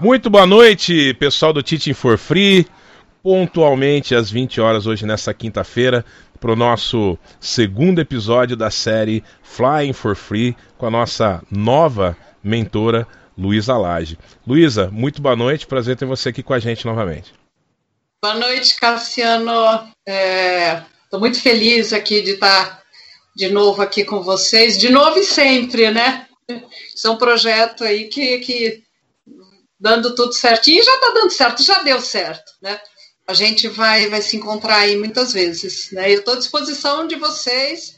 Muito boa noite, pessoal do Teaching for Free. Pontualmente às 20 horas hoje nessa quinta-feira para o nosso segundo episódio da série Flying for Free com a nossa nova mentora Luísa Lage. Luísa, muito boa noite, prazer ter você aqui com a gente novamente. Boa noite, Cassiano. Estou é, muito feliz aqui de estar de novo aqui com vocês, de novo e sempre, né? Isso é um projeto aí que, que dando tudo certinho, já está dando certo, já deu certo, né? A gente vai, vai se encontrar aí muitas vezes, né? Eu estou à disposição de vocês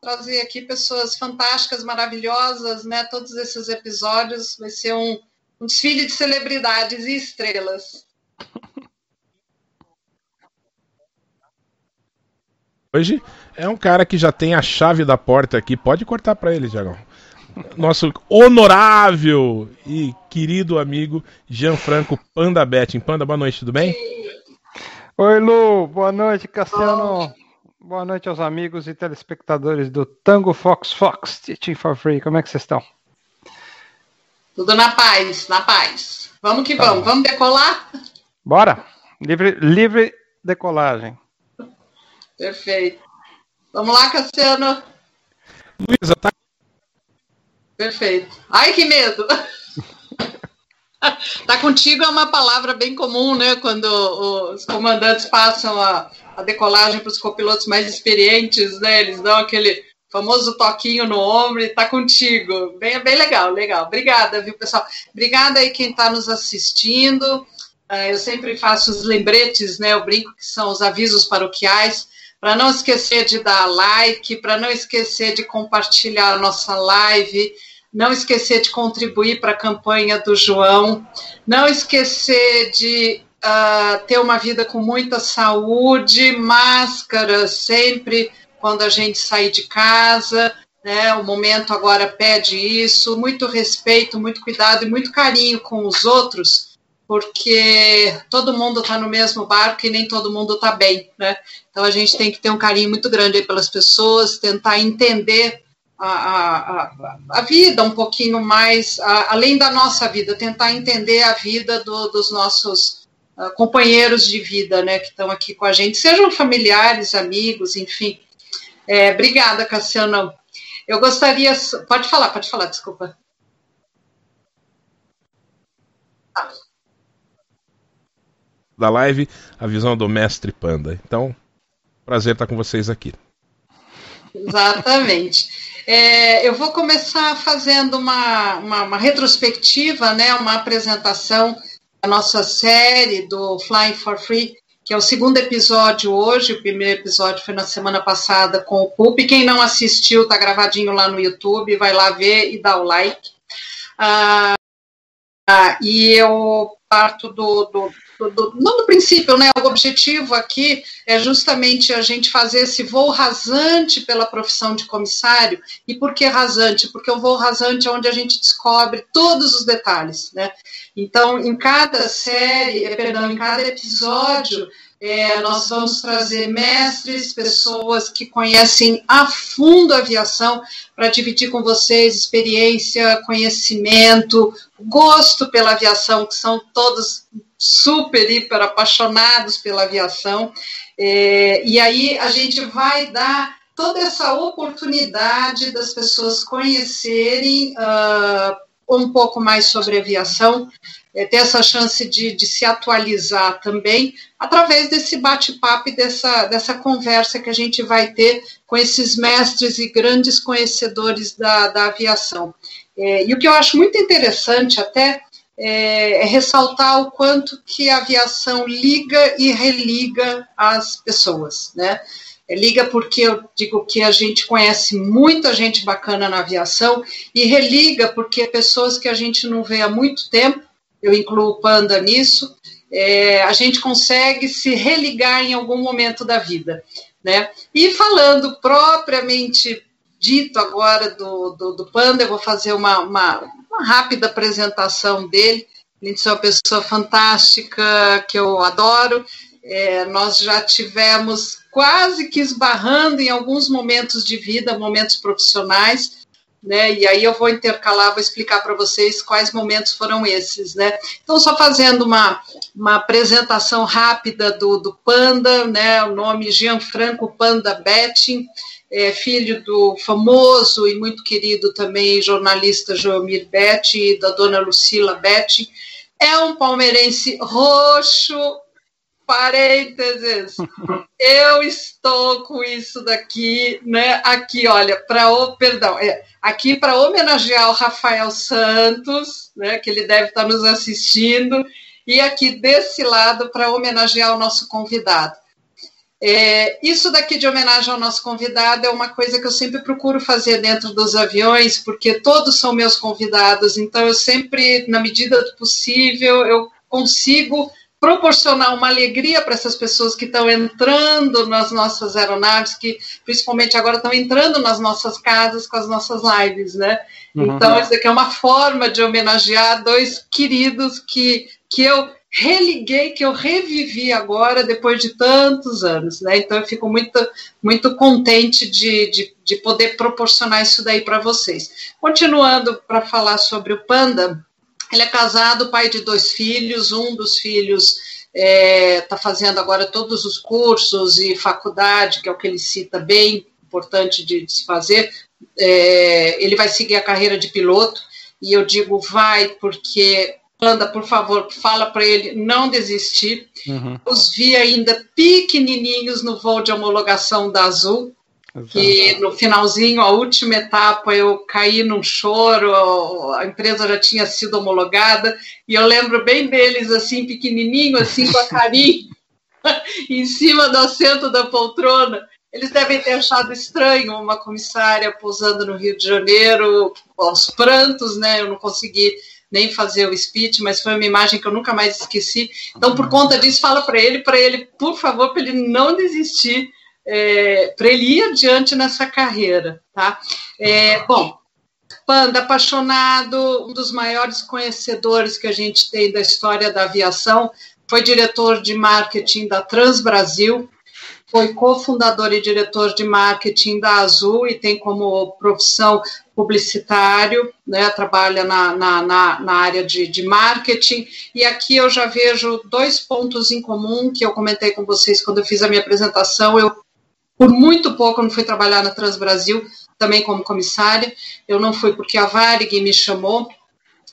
trazer aqui pessoas fantásticas, maravilhosas, né? Todos esses episódios vai ser um, um desfile de celebridades e estrelas. Hoje é um cara que já tem a chave da porta aqui. Pode cortar para ele, Diagão nosso honorável e querido amigo Gianfranco Panda Betting. Panda, boa noite, tudo bem? Oi, Lu, boa noite, Cassiano. Boa noite aos amigos e telespectadores do Tango Fox Fox Teaching for Free. Como é que vocês estão? Tudo na paz, na paz. Vamos que tá vamos. Bom. Vamos decolar? Bora! Livre, livre decolagem. Perfeito. Vamos lá, Cassiano. Luísa, tá Perfeito. Ai, que medo! tá contigo é uma palavra bem comum, né? Quando os comandantes passam a, a decolagem para os copilotos mais experientes, né? Eles dão aquele famoso toquinho no ombro e tá contigo. Bem, bem legal, legal. Obrigada, viu, pessoal? Obrigada aí quem está nos assistindo. Uh, eu sempre faço os lembretes, né? Eu brinco que são os avisos paroquiais para não esquecer de dar like, para não esquecer de compartilhar a nossa live, não esquecer de contribuir para a campanha do João, não esquecer de uh, ter uma vida com muita saúde, máscara sempre quando a gente sair de casa. Né, o momento agora pede isso, muito respeito, muito cuidado e muito carinho com os outros, porque todo mundo está no mesmo barco e nem todo mundo está bem, né? Então a gente tem que ter um carinho muito grande pelas pessoas, tentar entender a, a, a, vida um pouquinho mais, a, além da nossa vida, tentar entender a vida do, dos nossos uh, companheiros de vida, né, que estão aqui com a gente, sejam familiares, amigos, enfim. É, obrigada, Cassiano. Eu gostaria. Pode falar, pode falar, desculpa. Da live, a visão do mestre Panda. Então, prazer estar com vocês aqui. Exatamente. É, eu vou começar fazendo uma, uma, uma, retrospectiva, né, uma apresentação da nossa série do Flying for Free, que é o segundo episódio hoje. O primeiro episódio foi na semana passada com o Pup. Quem não assistiu, está gravadinho lá no YouTube, vai lá ver e dá o like. Ah, e eu parto do, do, do, não do princípio, né? O objetivo aqui é justamente a gente fazer esse voo rasante pela profissão de comissário. E por que rasante? Porque o voo rasante é onde a gente descobre todos os detalhes, né? Então, em cada série, eh, perdão, em cada episódio, é, nós vamos trazer mestres, pessoas que conhecem a fundo a aviação, para dividir com vocês experiência, conhecimento, gosto pela aviação, que são todos super, hiper apaixonados pela aviação. É, e aí a gente vai dar toda essa oportunidade das pessoas conhecerem uh, um pouco mais sobre aviação, é, ter essa chance de, de, se atualizar também, através desse bate-papo e dessa, dessa conversa que a gente vai ter com esses mestres e grandes conhecedores da, da aviação. É, e o que eu acho muito interessante até é, é, ressaltar o quanto que a aviação liga e religa as pessoas, né? É, liga porque eu digo que a gente conhece muita gente bacana na aviação e religa porque pessoas que a gente não vê há muito tempo, eu incluo o Panda nisso, é, a gente consegue se religar em algum momento da vida, né? E falando propriamente dito agora do, do, do Panda, eu vou fazer uma, uma uma rápida apresentação dele. Ele é uma pessoa fantástica, que eu adoro. É, nós já tivemos quase que esbarrando em alguns momentos de vida, momentos profissionais, né? E aí eu vou intercalar, vou explicar para vocês quais momentos foram esses, né? Então, só fazendo uma, uma apresentação rápida do, do Panda, né? O nome Gianfranco Panda Betting, é filho do famoso e muito querido também jornalista Joelmir Betti e da dona Lucila Betti. É um palmeirense roxo, parênteses, eu estou com isso daqui, né? Aqui, olha, para o perdão, é, aqui para homenagear o Rafael Santos, né? Que ele deve estar nos assistindo, e aqui desse lado para homenagear o nosso convidado. É, isso daqui de homenagem ao nosso convidado é uma coisa que eu sempre procuro fazer dentro dos aviões, porque todos são meus convidados, então eu sempre, na medida do possível, eu consigo proporcionar uma alegria para essas pessoas que estão entrando nas nossas aeronaves, que principalmente agora estão entrando nas nossas casas com as nossas lives, né? Uhum. Então, isso aqui é uma forma de homenagear dois queridos que, que eu religuei, que eu revivi agora depois de tantos anos, né? Então eu fico muito, muito contente de, de, de poder proporcionar isso daí para vocês. Continuando para falar sobre o Panda, ele é casado, pai de dois filhos, um dos filhos está é, tá fazendo agora todos os cursos e faculdade, que é o que ele cita bem, importante de, de se fazer. É, ele vai seguir a carreira de piloto, e eu digo vai, porque Anda, por favor, fala para ele não desistir. Uhum. Os vi ainda pequenininhos no voo de homologação da Azul, que no finalzinho, a última etapa, eu caí num choro, a empresa já tinha sido homologada, e eu lembro bem deles, assim, pequenininho, assim, com a carinha em cima do assento da poltrona. Eles devem ter achado estranho uma comissária pousando no Rio de Janeiro, aos prantos, né? Eu não consegui nem fazer o speech, mas foi uma imagem que eu nunca mais esqueci. Então, por conta disso, fala para ele, para ele, por favor, para ele não desistir é, para ele ir adiante nessa carreira, tá? É, bom, Panda, apaixonado, um dos maiores conhecedores que a gente tem da história da aviação, foi diretor de marketing da Trans Brasil, foi cofundador e diretor de marketing da Azul e tem como profissão publicitário, né, trabalha na, na, na, na área de, de, marketing, e aqui eu já vejo dois pontos em comum que eu comentei com vocês quando eu fiz a minha apresentação. Eu por muito pouco não fui trabalhar na Transbrasil, também como comissária. Eu não fui porque a Varig me chamou,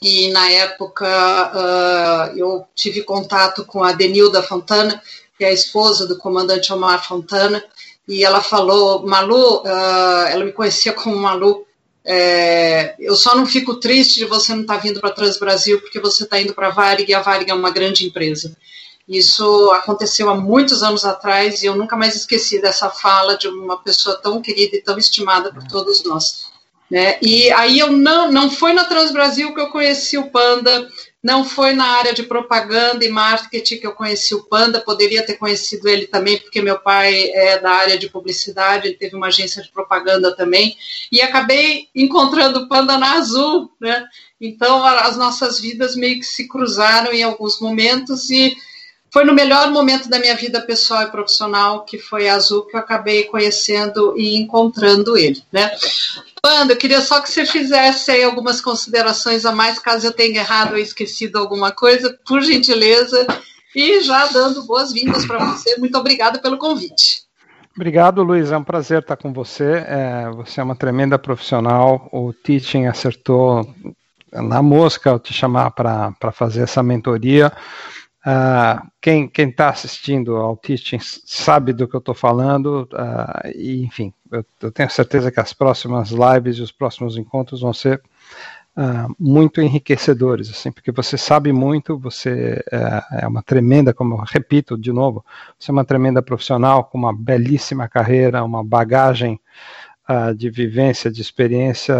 e na época uh, eu tive contato com a Denilda Fontana, que é a esposa do comandante Omar Fontana, e ela falou, Malu, uh, ela me conhecia como Malu, é, eu só não fico triste de você não estar tá vindo para a Transbrasil, porque você está indo para a Varig, e a Varig é uma grande empresa. Isso aconteceu há muitos anos atrás e eu nunca mais esqueci dessa fala de uma pessoa tão querida e tão estimada por todos nós. Né? E aí eu não, não foi na Transbrasil que eu conheci o Panda, não foi na área de propaganda e marketing que eu conheci o Panda, poderia ter conhecido ele também, porque meu pai é da área de publicidade, ele teve uma agência de propaganda também, e acabei encontrando o Panda na Azul, né? Então as nossas vidas meio que se cruzaram em alguns momentos e foi no melhor momento da minha vida pessoal e profissional, que foi a Azul, que eu acabei conhecendo e encontrando ele, né? Panda, eu queria só que você fizesse aí algumas considerações a mais, caso eu tenha errado ou esquecido alguma coisa, por gentileza, e já dando boas-vindas para você. Muito obrigada pelo convite. Obrigado, Luiz. É um prazer estar com você. É, você é uma tremenda profissional. O Teaching acertou na mosca ao te chamar para fazer essa mentoria. Uh, quem está assistindo ao teaching sabe do que eu estou falando, uh, e enfim, eu, eu, tenho certeza que as próximas lives e os próximos encontros vão ser uh, muito enriquecedores, assim, porque você sabe muito, você é uma tremenda, como eu repito de novo, você é uma tremenda profissional com uma belíssima carreira, uma bagagem de vivência, de experiência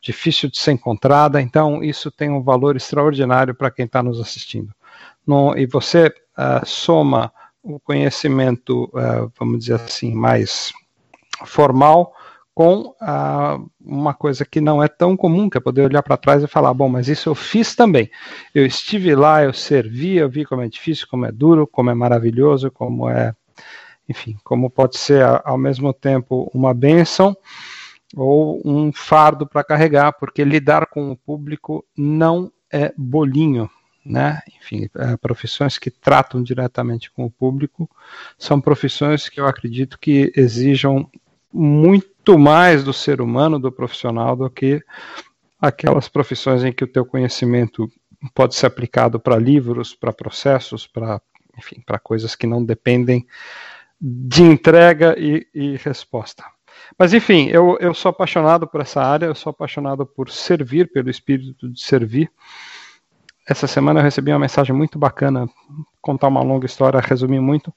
difícil de ser encontrada, então isso tem um valor extraordinário para quem está nos assistindo e você uh, soma o conhecimento, uh, vamos dizer assim, mais formal com uh, uma coisa que não é tão comum, que é poder olhar para trás e falar, bom, mas isso eu fiz também. Eu estive lá, eu servi, eu vi como é difícil, como é duro, como é maravilhoso, como é, enfim, como pode ser ao mesmo tempo uma bênção. ou um fardo para carregar, porque lidar com o público não é bolinho, né? Enfim, é, profissões que tratam diretamente com o público são profissões que eu acredito que exijam muito mais do ser humano, do profissional, do que aquelas profissões em que o teu conhecimento pode ser aplicado para livros, para processos, para enfim, para coisas que não dependem de entrega e, e resposta. Mas enfim, eu, eu sou apaixonado por essa área, eu sou apaixonado por servir, pelo espírito de servir. Essa semana eu recebi uma mensagem muito bacana, contar uma longa história, resumir muito.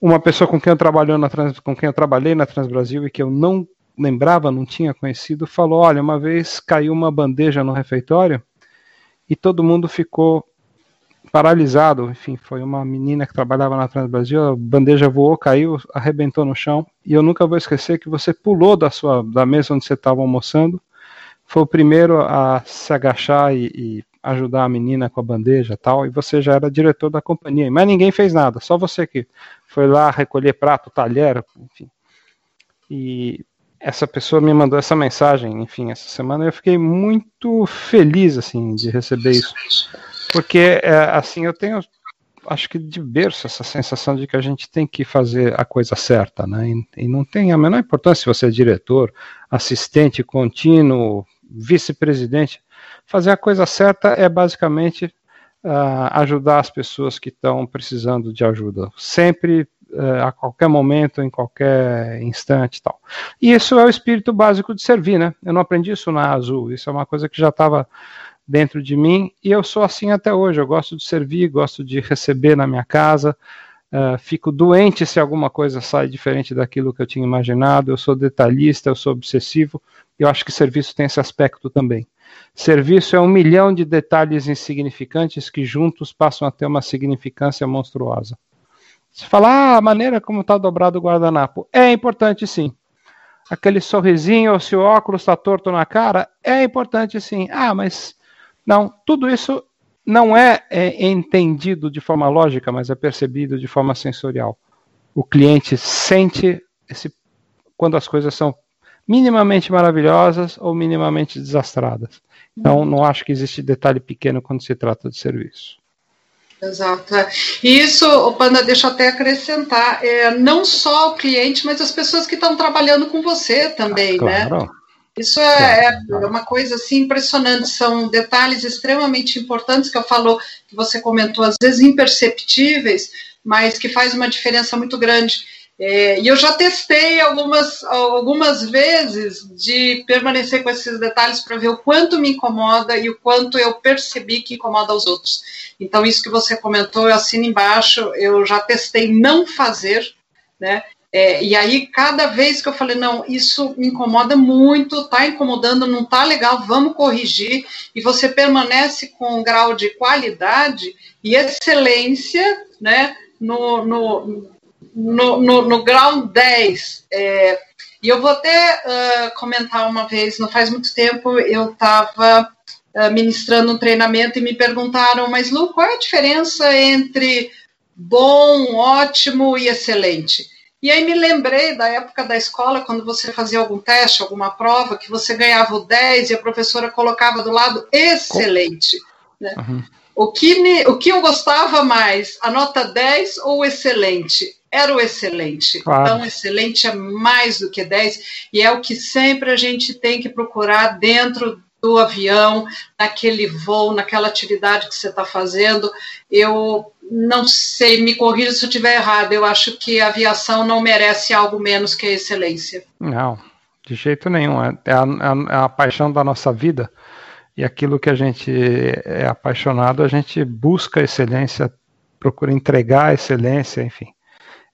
Uma pessoa com quem eu trabalhei na Trans, com quem eu trabalhei na Transbrasil e que eu não lembrava, não tinha conhecido, falou: "Olha, uma vez caiu uma bandeja no refeitório e todo mundo ficou paralisado. Enfim, foi uma menina que trabalhava na Transbrasil, a bandeja voou, caiu, arrebentou no chão. E eu nunca vou esquecer que você pulou da sua da mesa onde você estava almoçando, foi o primeiro a se agachar e, e ajudar a menina com a bandeja tal, e você já era diretor da companhia, mas ninguém fez nada, só você que foi lá recolher prato, talher, enfim. E essa pessoa me mandou essa mensagem, enfim, essa semana eu fiquei muito feliz assim de receber isso. Porque, é, assim, eu tenho, acho que de berço, essa sensação de que a gente tem que fazer a coisa certa, né? E, e não tem a menor importância se você é diretor, assistente contínuo, vice-presidente. Fazer a coisa certa é basicamente uh, ajudar as pessoas que estão precisando de ajuda. Sempre uh, a qualquer momento, em qualquer instante tal. E isso é o espírito básico de servir, né? Eu não aprendi isso na Azul, isso é uma coisa que já estava dentro de mim e eu sou assim até hoje. Eu gosto de servir, gosto de receber na minha casa. Uh, fico doente se alguma coisa sai diferente daquilo que eu tinha imaginado. Eu sou detalhista, eu sou obsessivo. Eu acho que serviço tem esse aspecto também. Serviço é um milhão de detalhes insignificantes que juntos passam a ter uma significância monstruosa. Se falar ah, a maneira como está dobrado o guardanapo, é importante sim. Aquele sorrisinho, ou se o óculos está torto na cara, é importante sim. Ah, mas não, tudo isso não é, é entendido de forma lógica, mas é percebido de forma sensorial. O cliente sente esse, quando as coisas são minimamente maravilhosas ou minimamente desastradas. Então, não acho que existe detalhe pequeno quando se trata de serviço. Exato. E isso, o Panda, deixa eu até acrescentar, é, não só o cliente, mas as pessoas que estão trabalhando com você também, ah, claro. né? Isso é, é, uma coisa assim impressionante, são detalhes extremamente importantes que eu falo, que você comentou, às vezes imperceptíveis, mas que faz uma diferença muito grande. É, e eu já testei algumas, algumas vezes de permanecer com esses detalhes para ver o quanto me incomoda e o quanto eu percebi que incomoda os outros. Então, isso que você comentou, eu assino embaixo, eu já testei não fazer, né? É, e aí, cada vez que eu falei, não, isso me incomoda muito, tá incomodando, não tá legal, vamos corrigir, e você permanece com um grau de qualidade e excelência, né, no, no, no, no, no grau 10. É, e eu vou até uh, comentar uma vez, não faz muito tempo, eu estava uh, ministrando um treinamento e me perguntaram, mas Lu, qual é a diferença entre bom, ótimo e excelente? E aí me lembrei da época da escola, quando você fazia algum teste, alguma prova, que você ganhava o 10 e a professora colocava do lado excelente. Né? Uhum. O, que me, o que eu gostava mais, a nota 10 ou excelente? Era o excelente. Claro. Então, excelente é mais do que 10 e é o que sempre a gente tem que procurar dentro do avião, naquele voo, naquela atividade que você está fazendo. Eu não sei, me corrija se eu estiver errado, eu acho que a aviação não merece algo menos que a excelência. Não, de jeito nenhum. É, é a, é a paixão da nossa vida e aquilo que a gente é apaixonado, a gente busca excelência, procura entregar excelência, enfim.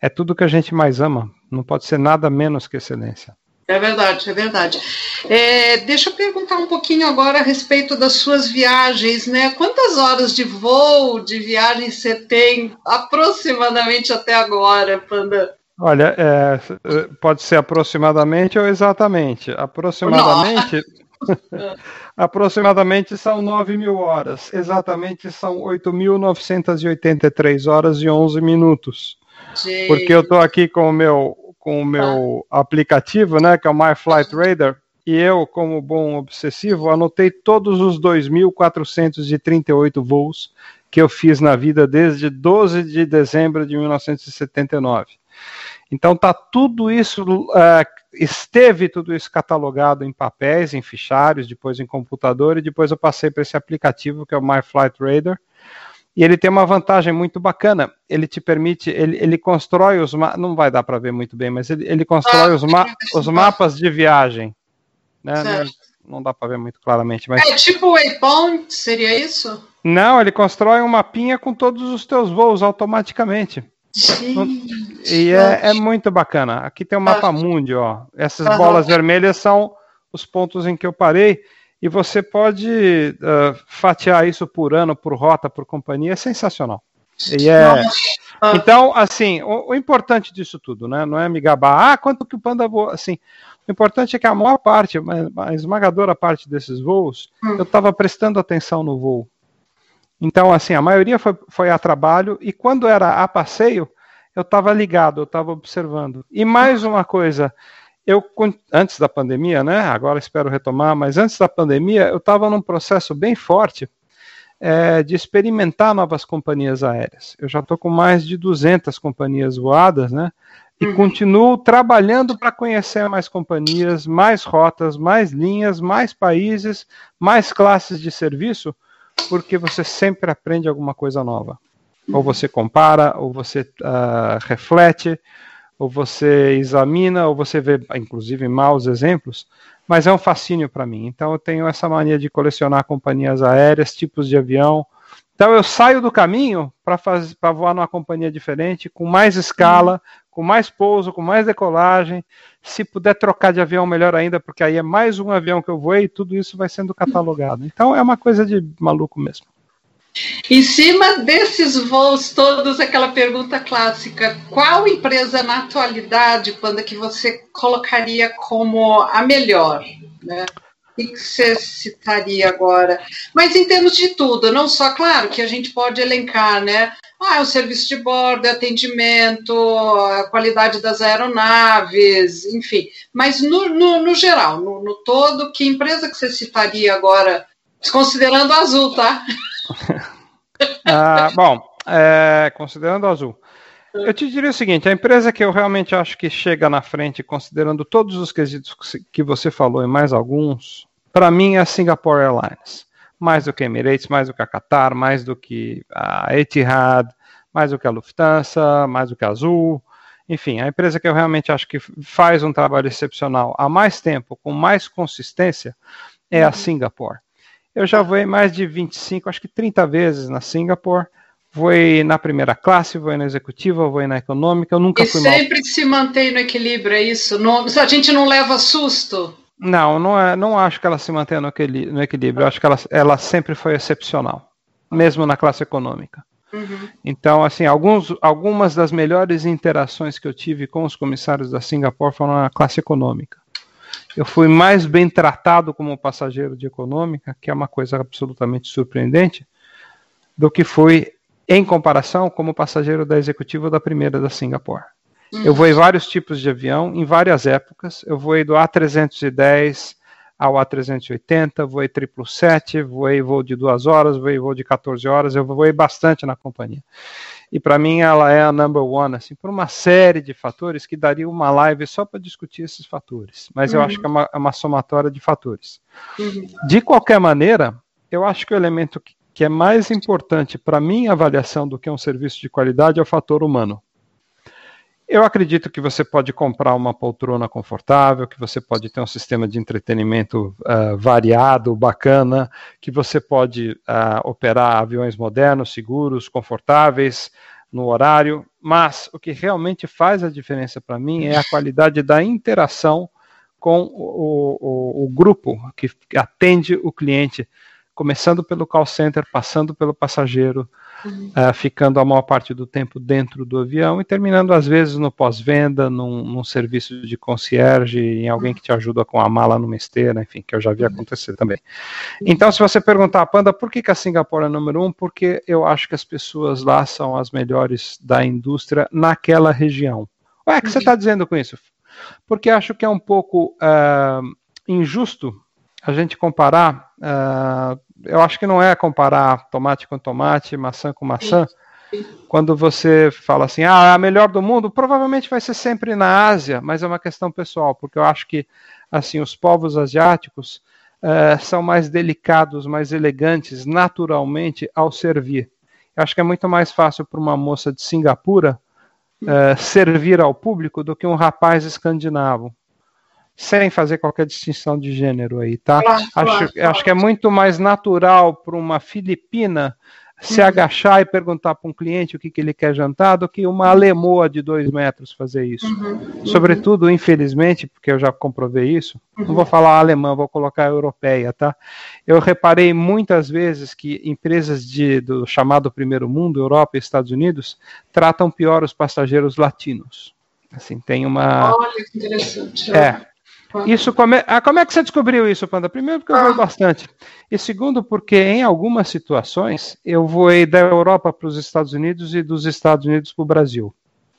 É tudo que a gente mais ama, não pode ser nada menos que excelência. É verdade, é verdade. É, deixa eu perguntar um pouquinho agora a respeito das suas viagens, né? Quantas horas de voo, de viagem você tem aproximadamente até agora, Panda? Olha, é, pode ser aproximadamente ou exatamente. Aproximadamente. aproximadamente são 9 mil horas. Exatamente são 8.983 horas e 11 minutos. Gente. Porque eu estou aqui com o meu com o meu ah. aplicativo, né, que é o My Flight Radar, e eu, como bom obsessivo, anotei todos os 2.438 voos que eu fiz na vida desde 12 de dezembro de 1979. Então tá tudo isso, uh, esteve tudo isso catalogado em papéis, em fichários, depois em computador, e depois eu passei para esse aplicativo que é o My Flight Radar. E ele tem uma vantagem muito bacana. Ele te permite, ele, ele constrói os não vai dar para ver muito bem, mas ele, ele constrói ah, os, ma os mapas de viagem. Né? Não, não, dá para ver muito claramente. Mas... É tipo Waypoint, seria isso? Não, ele constrói um mapinha com todos os teus voos automaticamente. E é, é, muito bacana. Aqui tem o mapa mundi, ó. Essas bolas vermelhas são os pontos em que eu parei. E você pode uh, fatiar isso por ano, por rota, por companhia. É sensacional. E é... Então, assim, o, o, importante disso tudo, né? Não é me gabar, ah, quanto que o Panda voa, assim. O importante é que a maior parte, a esmagadora parte desses voos, hum. eu estava prestando atenção no voo. Então, assim, a maioria foi, foi a trabalho e quando era a passeio, eu estava ligado, eu estava observando. E mais uma coisa, eu antes da pandemia, né? Agora espero retomar, mas antes da pandemia, eu estava num processo bem forte é, de experimentar novas companhias aéreas. Eu já estou com mais de 200 companhias voadas, né? E uhum. continuo trabalhando para conhecer mais companhias, mais rotas, mais linhas, mais países, mais classes de serviço porque você sempre aprende alguma coisa nova. Ou você compara, ou você uh, reflete, ou você examina, ou você vê, inclusive, maus exemplos, mas é um fascínio para mim. Então eu tenho essa mania de colecionar companhias aéreas, tipos de avião. Então eu saio do caminho para voar numa companhia diferente, com mais escala, com mais pouso, com mais decolagem. Se puder trocar de avião, melhor ainda, porque aí é mais um avião que eu voei e tudo isso vai sendo catalogado. Então é uma coisa de maluco mesmo. Em cima desses voos todos, aquela pergunta clássica: qual empresa na atualidade, Panda, que você colocaria como a melhor? Né? O que você citaria agora? Mas em termos de tudo, não só, claro, que a gente pode elencar, né? Ah, o serviço de bordo, atendimento, a qualidade das aeronaves, enfim. Mas no, no, no geral, no, no, todo, que empresa que você citaria agora, considerando a Azul, tá? ah, bom, é, considerando a Azul. Eu te diria o seguinte: a empresa que eu realmente acho que chega na frente, considerando todos os quesitos que você falou e mais alguns, para mim é a Singapore Airlines mais do que a Emirates, mais do que a Qatar, mais do que a Etihad, mais do que a Lufthansa, mais do que a Azul. Enfim, a empresa que eu realmente acho que faz um trabalho excepcional há mais tempo, com mais consistência, é a uhum. Singapore. Eu já voei mais de 25, acho que 30 vezes na Singapore. Voei na primeira classe, voei na executiva, voei na econômica, eu nunca e fui sempre mal. se mantém no equilíbrio, é isso? Não, a gente não leva susto? Não, não, é, não acho que ela se mantenha no, equilíbrio. No equilíbrio. Eu acho que ela, ela sempre foi excepcional, mesmo na classe econômica. Uhum. Então, assim, alguns, algumas das melhores interações que eu tive com os comissários da Singapore foram na classe econômica. Eu fui mais bem tratado como passageiro de econômica, que é uma coisa absolutamente surpreendente, do que fui em comparação como passageiro da executiva da primeira da Singapore. Eu voei vários tipos de avião em várias épocas. Eu voei do A310 ao A380, voei 777, voei voo de duas horas, voei voo de 14 horas. Eu voei bastante na companhia. E para mim ela é a number one, assim, por uma série de fatores que daria uma live só para discutir esses fatores. Mas uhum. eu acho que é uma, é uma somatória de fatores. Uhum. De qualquer maneira, eu acho que o elemento que, que é mais importante para minha avaliação do que um serviço de qualidade é o fator humano. Eu acredito que você pode comprar uma poltrona confortável, que você pode ter um sistema de entretenimento uh, variado, bacana, que você pode uh, operar aviões modernos, seguros, confortáveis, no horário, mas o que realmente faz a diferença para mim é a qualidade da interação com o, o, o grupo que atende o cliente, começando pelo call center, passando pelo passageiro, uh, ficando a maior parte do tempo dentro do avião e terminando às vezes no pós-venda, num, num, serviço de concierge, em alguém que te ajuda com a mala numa esteira, enfim, que eu já vi uhum. acontecer também. Então, se você perguntar, Panda, por que, que a Singapura é número um? Porque eu acho que as pessoas lá são as melhores da indústria naquela região. Ué, o que você está dizendo com isso? Porque acho que é um pouco uh, injusto a gente comparar. Uh, eu acho que não é comparar tomate com tomate, maçã com maçã. Quando você fala assim, ah, a melhor do mundo, provavelmente vai ser sempre na Ásia, mas é uma questão pessoal, porque eu acho que assim os povos asiáticos uh, são mais delicados, mais elegantes, naturalmente ao servir. Eu acho que é muito mais fácil para uma moça de Singapura uh, servir ao público do que um rapaz escandinavo sem fazer qualquer distinção de gênero aí, tá? Claro, acho, claro, claro. acho que é muito mais natural para uma filipina se uhum. agachar e perguntar para um cliente o que, que ele quer jantar do que uma alemoa de dois metros fazer isso. Uhum. Sobretudo, infelizmente, porque eu já comprovei isso, uhum. não vou falar alemã, vou colocar europeia, tá? Eu reparei muitas vezes que empresas de, do chamado primeiro mundo, Europa e Estados Unidos, tratam pior os passageiros latinos. Assim, tem uma. Olha que interessante. É, isso como é, ah, como é que você descobriu isso, Panda? Primeiro, porque eu vou ah. bastante. E segundo, porque em algumas situações eu voei da Europa para os Estados Unidos e dos Estados Unidos para o Brasil.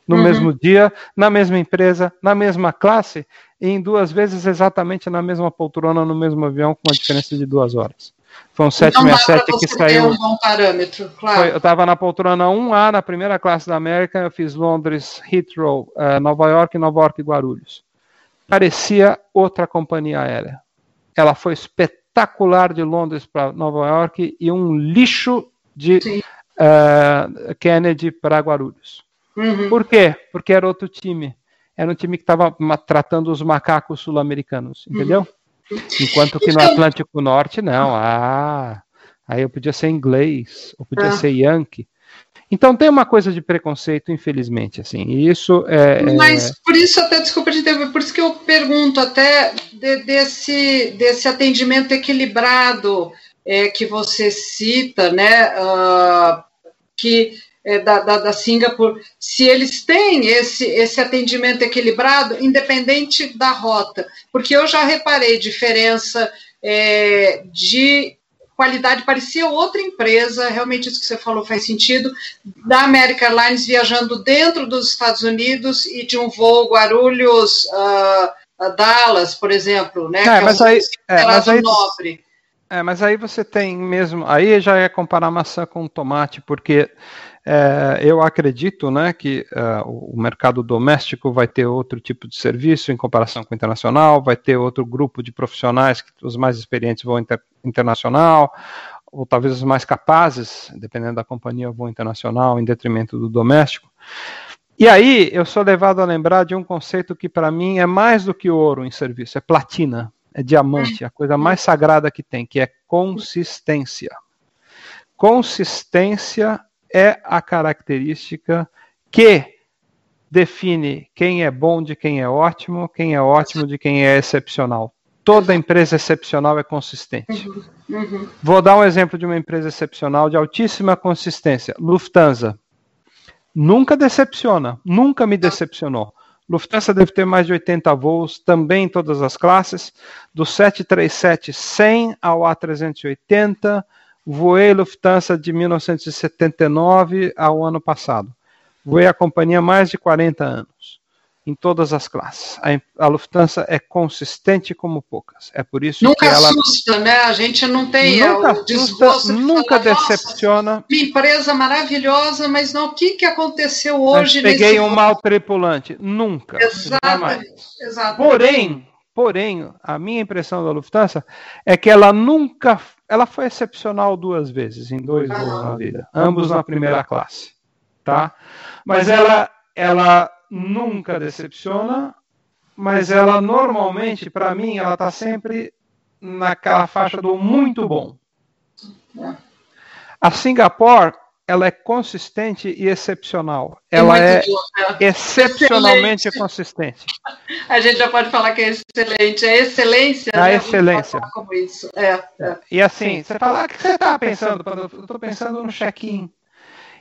No uhum. mesmo dia, na mesma empresa, na mesma classe, e em duas vezes exatamente na mesma poltrona, no mesmo avião, com uma diferença de duas horas. Foi um 767 então, que saiu. Um bom parâmetro, claro. Foi, eu estava na poltrona 1A, na primeira classe da América, eu fiz Londres, Heathrow, uh, Nova York, Nova York e Guarulhos parecia outra companhia aérea. Ela foi espetacular de Londres para Nova York e um lixo de uh, Kennedy para Guarulhos. Uhum. Por quê? Porque era outro time. Era um time que estava tratando os macacos sul-americanos, entendeu? Uhum. Enquanto que no então Atlântico Norte, não. Ah, aí eu podia ser inglês, ou podia ah. ser yankee. Então tem uma coisa de preconceito, infelizmente, assim. E isso é, é. Mas por isso até desculpa de interromper, por isso que eu pergunto até de, desse desse atendimento equilibrado é, que você cita, né? Uh, que é, da, da, da Singapura, se eles têm esse, esse atendimento equilibrado, independente da rota, porque eu já reparei diferença é, de qualidade parecia outra empresa, realmente isso que você falou faz sentido, da American Airlines viajando dentro dos Estados Unidos e de um voo Guarulhos uh, Dallas, por exemplo, né? É, mas, é um aí, é, mas aí, nobre. É, mas aí você tem mesmo, aí já é comparar maçã com tomate, porque é, eu acredito né, que é, o mercado doméstico vai ter outro tipo de serviço em comparação com o internacional, vai ter outro grupo de profissionais que os mais experientes vão inter, internacional, ou talvez os mais capazes, dependendo da companhia, vão internacional em detrimento do doméstico. E aí eu sou levado a lembrar de um conceito que para mim é mais do que ouro em serviço, é platina, é diamante, a coisa mais sagrada que tem, que é consistência. Consistência é a característica que define quem é bom de quem é ótimo, quem é ótimo de quem é excepcional. Toda empresa excepcional é consistente. Uhum, uhum. Vou dar um exemplo de uma empresa excepcional de altíssima consistência. Lufthansa. Nunca decepciona, nunca me decepcionou. Lufthansa deve ter mais de 80 voos, também em todas as classes, do 737-100 ao A380, Voei Lufthansa de 1979 ao ano passado. Voei a companhia mais de 40 anos, em todas as classes. A, a Lufthansa é consistente como poucas. É por isso nunca que ela... assusta, né? A gente não tem nunca o assusta, nunca falar, decepciona. Uma empresa maravilhosa, mas não. O que, que aconteceu hoje? Eu peguei um mal tripulante. Nunca. Exatamente. Exatamente. Porém, porém, a minha impressão da Lufthansa é que ela nunca ela foi excepcional duas vezes, em dois voos na vida, ambos na primeira classe, tá? Mas ela, ela nunca decepciona, mas ela normalmente, para mim, ela está sempre naquela faixa do muito bom. A Singapore ela é consistente e excepcional. Ela é, é excepcionalmente excelente. consistente. A gente já pode falar que é excelente. É excelência. A né? excelência. Como isso. É, é. E assim, você fala, o que você está pensando? Eu estou pensando no check-in.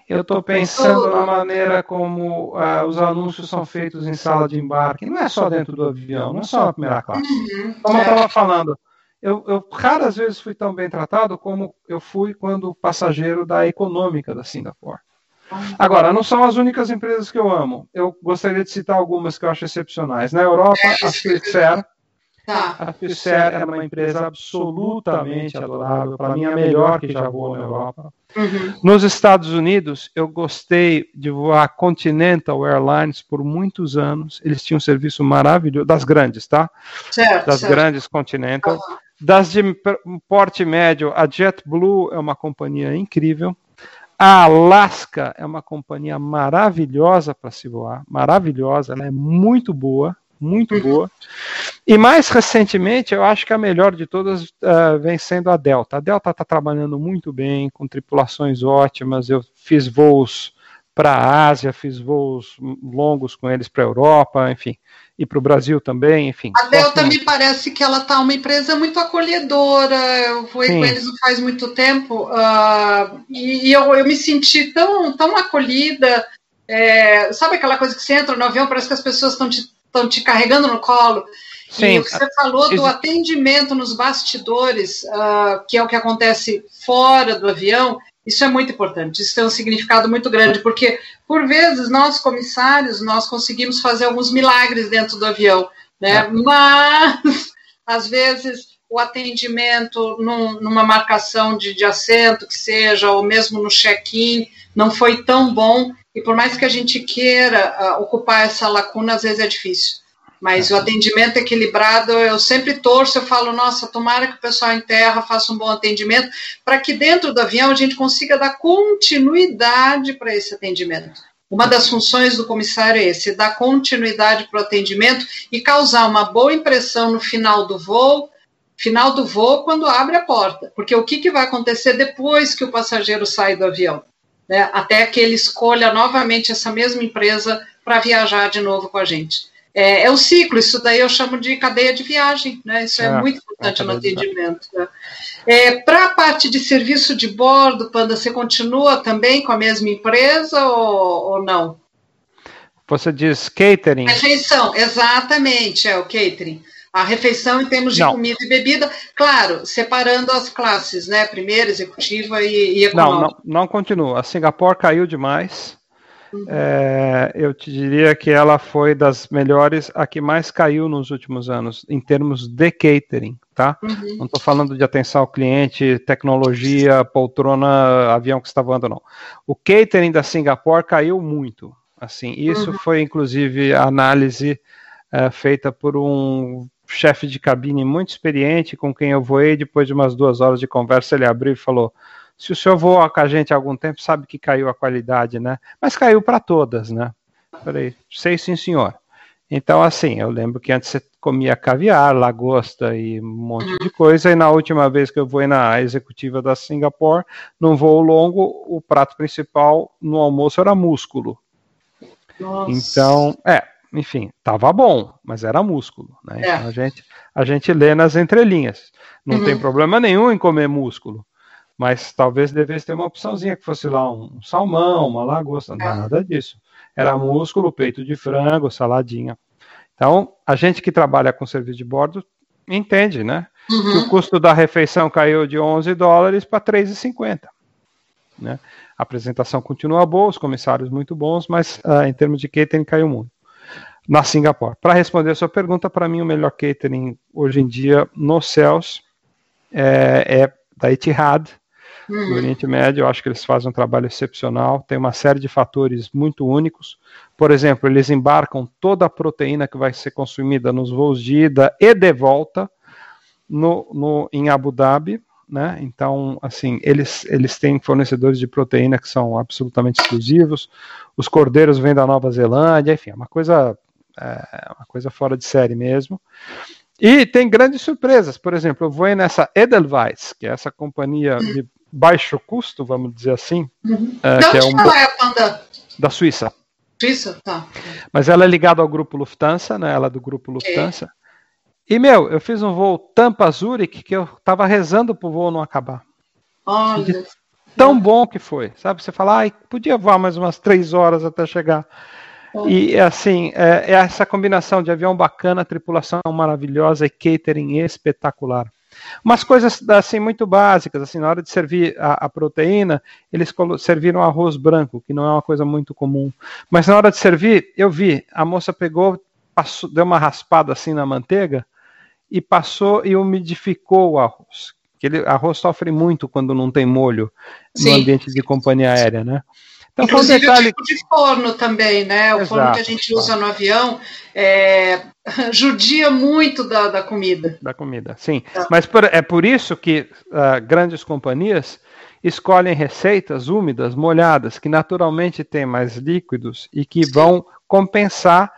Eu estou pensando na maneira como uh, os anúncios são feitos em sala de embarque. Não é só dentro do avião, não é só na primeira classe. Uhum, como eu estava é. falando, eu, eu, raras vezes fui tão bem tratado como eu fui quando passageiro da econômica da Singapore. Agora, não são as únicas empresas que eu amo. Eu gostaria de citar algumas que eu acho excepcionais. Na Europa, a Swissair. Tá. A Swissair é uma empresa absolutamente adorável. Para mim, é a melhor que já voou na Europa. Uhum. Nos Estados Unidos, eu gostei de voar Continental Airlines por muitos anos. Eles tinham um serviço maravilhoso, das grandes, tá? Certo, das certo. grandes Continental. Uhum. Das de porte médio, a JetBlue é uma companhia incrível. A Alaska é uma companhia maravilhosa para se voar, maravilhosa, ela é muito boa, muito uhum. boa. E mais recentemente, eu acho que a melhor de todas uh, vem sendo a Delta. A Delta está trabalhando muito bem, com tripulações ótimas. Eu fiz voos para a Ásia, fiz voos longos com eles para a Europa, enfim e para o Brasil também, enfim. A Delta me parece que ela está uma empresa muito acolhedora. Eu fui Sim. com eles não faz muito tempo uh, e, e eu, eu, me senti tão, tão acolhida. É, sabe aquela coisa que você entra no avião, parece que as pessoas estão te, te carregando no colo. Sim. E o que você falou do atendimento nos bastidores, uh, que é o que acontece fora do avião, isso é muito importante, isso tem um significado muito grande, porque, por vezes, nós, comissários, nós conseguimos fazer alguns milagres dentro do avião, né? É. Mas, às vezes, o atendimento num, numa marcação de, de assento, que seja, ou mesmo no check-in, não foi tão bom, e por mais que a gente queira uh, ocupar essa lacuna, às vezes é difícil. Mas o atendimento equilibrado, eu sempre torço, eu falo, nossa, tomara que o pessoal em terra faça um bom atendimento, para que dentro do avião a gente consiga dar continuidade para esse atendimento. Uma das funções do comissário é esse, dar continuidade para o atendimento e causar uma boa impressão no final do voo, final do voo quando abre a porta. Porque o que, que vai acontecer depois que o passageiro sai do avião? Né? Até que ele escolha novamente essa mesma empresa para viajar de novo com a gente é, é, o ciclo, isso daí eu chamo de cadeia de viagem, né? Isso é, é muito importante é no atendimento. Né? É, Para a parte de serviço de bordo, Panda, você continua também com a mesma empresa ou, ou não? Você diz catering? Refeição, exatamente, é o catering. A refeição em termos de não. comida e bebida, claro, separando as classes, né? Primeira, executiva e, e econômica. Não, não, não continua. A Singapura caiu demais. É, eu te diria que ela foi das melhores, a que mais caiu nos últimos anos, em termos de catering, tá? Uhum. Não estou falando de atenção ao cliente, tecnologia, poltrona, avião que está voando, não. O catering da Singapore caiu muito. Assim, isso uhum. foi inclusive a análise é, feita por um chefe de cabine muito experiente com quem eu voei. Depois de umas duas horas de conversa, ele abriu e falou: se o senhor voa com a gente há algum tempo, sabe que caiu a qualidade, né? Mas caiu para todas, né? Falei, sei sim, senhor. Então, assim, eu lembro que antes você comia caviar, lagosta e um monte de coisa, e na última vez que eu fui na executiva da Singapore, num voo longo, o prato principal no almoço era músculo. Nossa. Então, é, enfim, tava bom, mas era músculo, né? É. Então a gente, a gente lê nas entrelinhas. Não uhum. tem problema nenhum em comer músculo mas talvez devesse ter uma opçãozinha que fosse lá um salmão, uma lagosta, é. nada disso. Era músculo, peito de frango, saladinha. Então, a gente que trabalha com serviço de bordo entende, né? Uhum. Que o custo da refeição caiu de 11 dólares para 3,50. Né? A apresentação continua boa, os comissários muito bons, mas uh, em termos de catering caiu muito. Na Singapura. Para responder a sua pergunta, para mim o melhor catering hoje em dia nos céus é, é da Etihad, uhum. Oriente Médio. Eu acho que eles fazem um trabalho excepcional. Tem uma série de fatores muito únicos. Por exemplo, eles embarcam toda a proteína que vai ser consumida nos voos de ida e de volta no, no, em Abu Dhabi. Né? Então, assim, eles, eles têm fornecedores de proteína que são absolutamente exclusivos. Os cordeiros vêm da Nova Zelândia, enfim, é uma coisa, é uma coisa fora de série mesmo. E tem grandes surpresas. Por exemplo, eu vou nessa Edelweiss, que é essa companhia de baixo custo, vamos dizer assim. Uhum. É, que é um ela é a Panda? Da Suíça. Suíça, tá. Mas ela é ligada ao grupo Lufthansa, né? Ela é do grupo Lufthansa. É. E, meu, eu fiz um voo Tampa-Zurich que eu tava rezando pro voo não acabar. Olha. Tão bom que foi, sabe? Você fala, ai, podia voar mais umas três horas até chegar. E assim, é, é, essa combinação de avião bacana, tripulação maravilhosa e catering espetacular. Umas coisas assim muito básicas, assim, na hora de servir a, a proteína, eles serviram arroz branco, que não é uma coisa muito comum. Mas na hora de servir, eu vi, a moça pegou, passou, deu uma raspada assim na manteiga e passou e umidificou o arroz. Aquele arroz sofre muito quando não tem molho Sim. no ambiente de companhia aérea, né? Então, Inclusive um detalhe... o tipo de forno também, né? O Exato, forno que a gente usa no avião é, judia muito da, da comida. Da comida, sim. É. Mas por, é por isso que uh, grandes companhias escolhem receitas úmidas, molhadas, que naturalmente têm mais líquidos e que vão compensar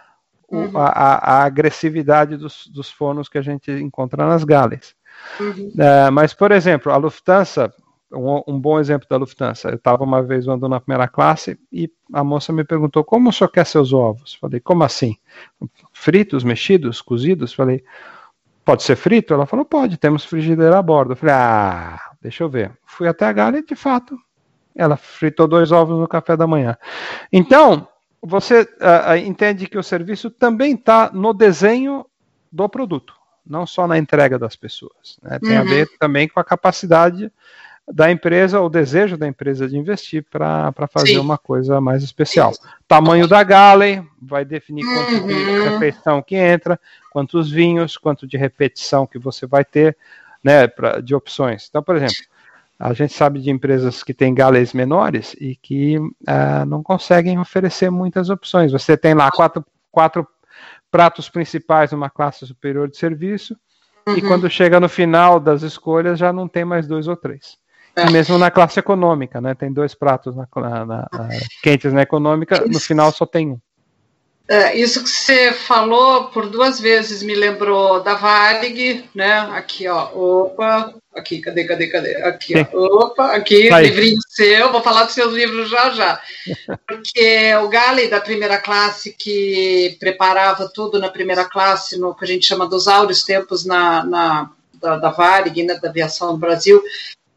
uhum. a, a, a, agressividade dos, dos fornos que a gente encontra nas galleys. Uhum. Uh, mas, por exemplo, a Lufthansa um, um, bom exemplo da Lufthansa. Eu estava uma vez andando na primeira classe e a moça me perguntou como o senhor quer seus ovos? Falei, como assim? Fritos, mexidos, cozidos? Falei, pode ser frito? Ela falou, pode, temos frigideira a bordo. falei, ah, deixa eu ver. Fui até a Gala e, de fato, ela fritou dois ovos no café da manhã. Então, você uh, entende que o serviço também está no desenho do produto, não só na entrega das pessoas. Né? Tem uhum. a ver também com a capacidade da empresa, o desejo da empresa de investir para fazer Sim. uma coisa mais especial. Tamanho da galley vai definir quanto uhum. de refeição que entra, quantos vinhos, quanto de repetição que você vai ter, né, pra, de opções. Então, por exemplo, a gente sabe de empresas que têm galleys menores e que uh, não conseguem oferecer muitas opções. Você tem lá quatro, quatro pratos principais numa classe superior de serviço, uhum. e quando chega no final das escolhas já não tem mais dois ou três. É. Mesmo na classe econômica, né? Tem dois pratos na, na, na, quentes na econômica, no final só tem um. É, isso que você falou por duas vezes me lembrou da Varig, né? Aqui, ó. Opa, aqui, cadê, cadê, cadê? Aqui, ó. Opa, aqui, Aí. livrinho seu, vou falar dos seus livros já já. Porque o Galley da primeira classe, que preparava tudo na primeira classe, no que a gente chama dos áureos tempos na, na da, da Varig, né, da aviação no Brasil,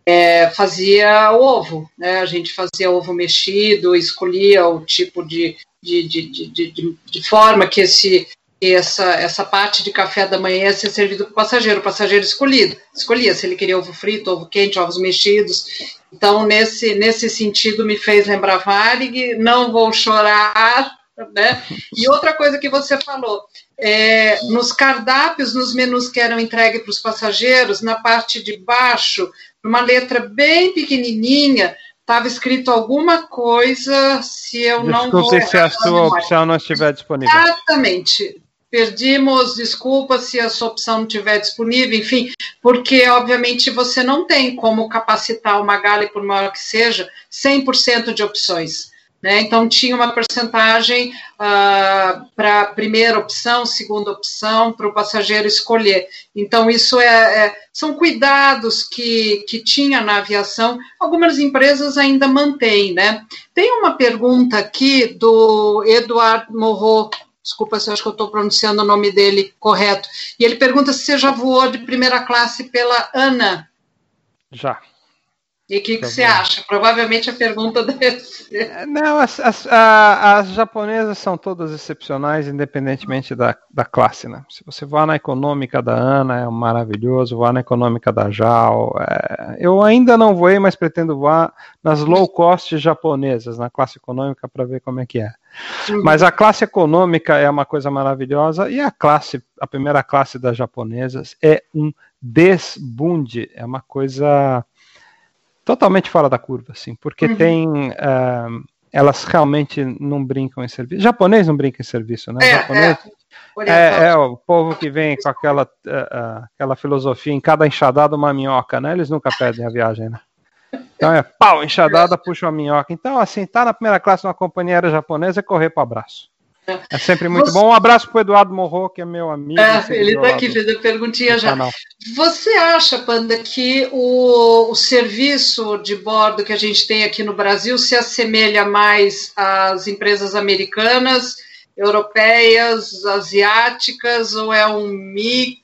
é, fazia ovo, né? A gente fazia ovo mexido, escolhia o tipo de, de, de, de, de forma que esse essa, essa parte de café da manhã ia ser servido para o passageiro, o passageiro escolhido, escolhia se ele queria ovo frito, ovo quente, ovos mexidos. Então, nesse, nesse sentido, me fez lembrar Varig, não vou chorar, né? E outra coisa que você falou, é, nos cardápios, nos menus que eram entregues para os passageiros, na parte de baixo, numa letra bem pequenininha, estava escrito alguma coisa, se eu não vou... Desculpe se a sua opção não estiver disponível. Exatamente. Perdimos, desculpa se a sua opção não estiver disponível, enfim, porque, obviamente, você não tem como capacitar uma Gale, por maior que seja, 100% de opções. Né? Então, tinha uma porcentagem uh, ah, para primeira opção, segunda opção, para o passageiro escolher. Então, isso é, é, são cuidados que, que tinha na aviação, algumas empresas ainda mantêm. Né? Tem uma pergunta aqui do Eduardo Morro, desculpa se eu acho que estou pronunciando o nome dele correto, e ele pergunta se você já voou de primeira classe pela ANA. Já. E o que, que você acha? Provavelmente a pergunta deve ser. É, não, as, as, a, as, japonesas são todas excepcionais, independentemente da, da classe. Né? Se você voar na econômica da ANA, é maravilhoso, voar na econômica da JAL. É... eu ainda não voei, mas pretendo voar nas low cost japonesas, na classe econômica, para ver como é que é. Uhum. Mas a classe econômica é uma coisa maravilhosa e a classe, a primeira classe das japonesas é um desbunde, é uma coisa totalmente fora da curva, assim, porque uhum. tem. Uh, elas realmente não brincam em serviço. Japonês não brinca em serviço, né? É, Japonês é, é, é, o povo que vem com aquela, uh, aquela filosofia em cada enxadada uma minhoca, né? Eles nunca perdem a viagem, né? Então é pau, enxadada, puxa uma minhoca. Então, assim, tá na primeira classe numa companhia aérea japonesa é correr para abraço. É sempre muito Você... bom. Um abraço para o Eduardo Morro, que é meu amigo. É, ele está aqui fazendo perguntinha já. Canal. Você acha, Panda, que o, o serviço de bordo que a gente tem aqui no Brasil se assemelha mais às empresas americanas, europeias, asiáticas, ou é um mix?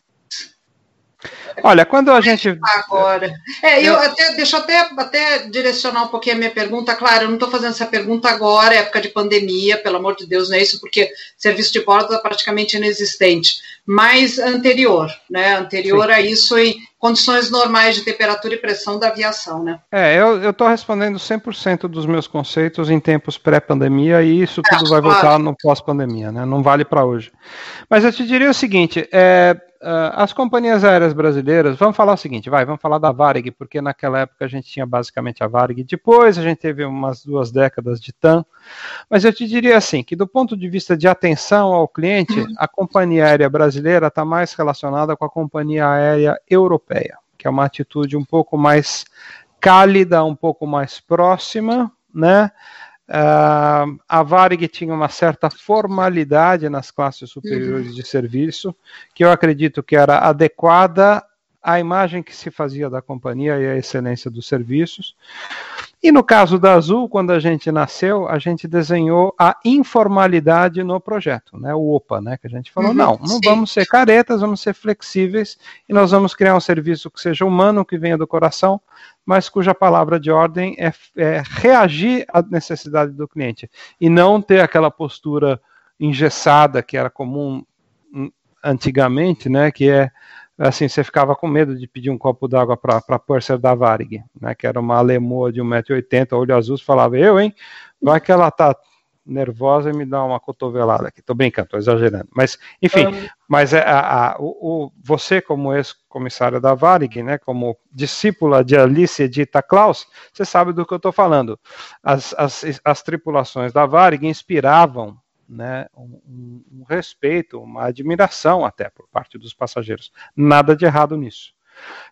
Olha, quando a gente. Agora. É, eu até, deixa eu até, até direcionar um pouquinho a minha pergunta. Claro, eu não estou fazendo essa pergunta agora, época de pandemia, pelo amor de Deus, não é isso, porque serviço de bordo é praticamente inexistente. Mas anterior, né? Anterior Sim. a isso em condições normais de temperatura e pressão da aviação, né? É, eu estou respondendo 100% dos meus conceitos em tempos pré-pandemia e isso tudo é, vai claro. voltar no pós-pandemia, né? Não vale para hoje. Mas eu te diria o seguinte: é, Uh, as companhias aéreas brasileiras, vamos falar o seguinte, vai, vamos falar da Varig, porque naquela época a gente tinha basicamente a Varig, depois a gente teve umas duas décadas de TAM, mas eu te diria assim, que do ponto de vista de atenção ao cliente, a companhia aérea brasileira está mais relacionada com a companhia aérea europeia, que é uma atitude um pouco mais cálida, um pouco mais próxima, né, Uh, a Varig tinha uma certa formalidade nas classes superiores uhum. de serviço, que eu acredito que era adequada à imagem que se fazia da companhia e à excelência dos serviços. E no caso da Azul, quando a gente nasceu, a gente desenhou a informalidade no projeto, né? O OPA, né? Que a gente falou, uhum, não, não sim. vamos ser caretas, vamos ser flexíveis e nós vamos criar um serviço que seja humano, que venha do coração, mas cuja palavra de ordem é, é reagir à necessidade do cliente e não ter aquela postura engessada que era comum hum, antigamente, né? Que é assim, você ficava com medo de pedir um copo d'água para a Purser da Varig, né, que era uma alemoa de 1,80m, olho azul, falava, eu, hein, vai que ela tá nervosa e me dá uma cotovelada aqui, tô brincando, tô exagerando, mas, enfim, um... mas é, a, a, o, você como ex-comissária da Varig, né, como discípula de Alice Edita Klaus, você sabe do que eu estou falando, as, as, as tripulações da Varig inspiravam né, um, um, respeito, uma admiração até por parte dos passageiros. Nada de errado nisso.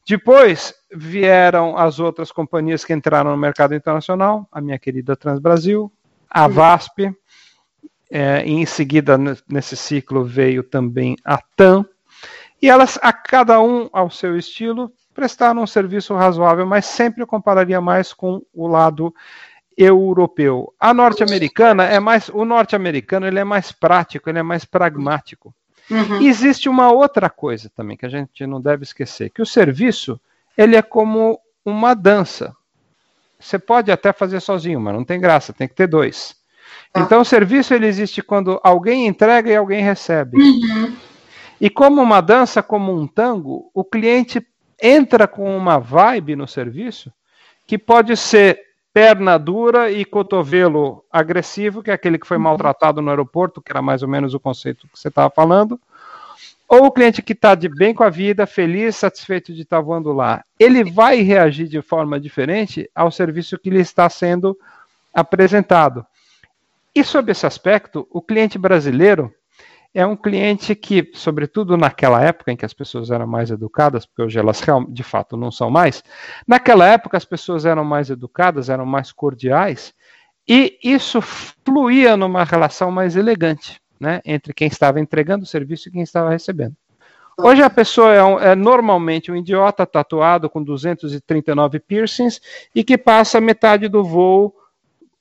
Depois vieram as outras companhias que entraram no mercado internacional, a minha querida Transbrasil, a VASP, é, e em seguida nesse ciclo veio também a TAM, e elas, a cada um ao seu estilo, prestaram um serviço razoável, mas sempre eu compararia mais com o lado europeu. A norte-americana é mais, o norte-americano ele é mais prático, ele é mais pragmático. Uhum. existe uma outra coisa também que a gente não deve esquecer, que o serviço ele é como uma dança. Você pode até fazer sozinho, mas não tem graça, tem que ter dois. Ah. Então o serviço ele existe quando alguém entrega e alguém recebe. Uhum. E como uma dança, como um tango, o cliente entra com uma vibe no serviço que pode ser perna dura e cotovelo agressivo, que é aquele que foi maltratado no aeroporto, que era mais ou menos o conceito que você estava falando. Ou o cliente que está de bem com a vida, feliz, satisfeito de estar tá voando lá, ele vai reagir de forma diferente ao serviço que lhe está sendo apresentado. E sob esse aspecto, o cliente brasileiro é um cliente que, sobretudo naquela época em que as pessoas eram mais educadas, porque hoje elas de fato não são mais, naquela época as pessoas eram mais educadas, eram mais cordiais, e isso fluía numa relação mais elegante né, entre quem estava entregando o serviço e quem estava recebendo. Hoje a pessoa é, um, é, normalmente um idiota tatuado com 239 piercings e que passa metade do voo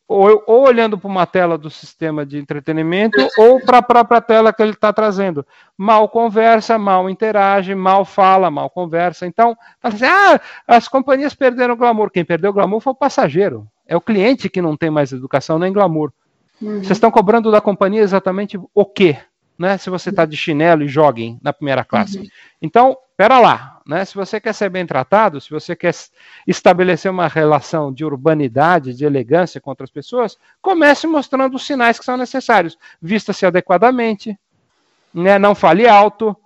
ou, ou olhando para uma tela do sistema de entretenimento ou para a própria tela que ele está trazendo. Mal conversa, mal interage, mal fala, mal conversa. Então, assim, ah, as companhias perderam o glamour. Quem perdeu o glamour foi o passageiro. É o cliente que não tem mais educação nem glamour. Uhum. Vocês estão cobrando da companhia exatamente o quê? Né, se você está de chinelo e joguem na primeira classe. Uhum. Então, pera lá, né? Se você quer ser bem tratado, se você quer estabelecer uma relação de urbanidade, de elegância com outras pessoas, comece mostrando os sinais que são necessários. Vista-se adequadamente, né? não fale alto,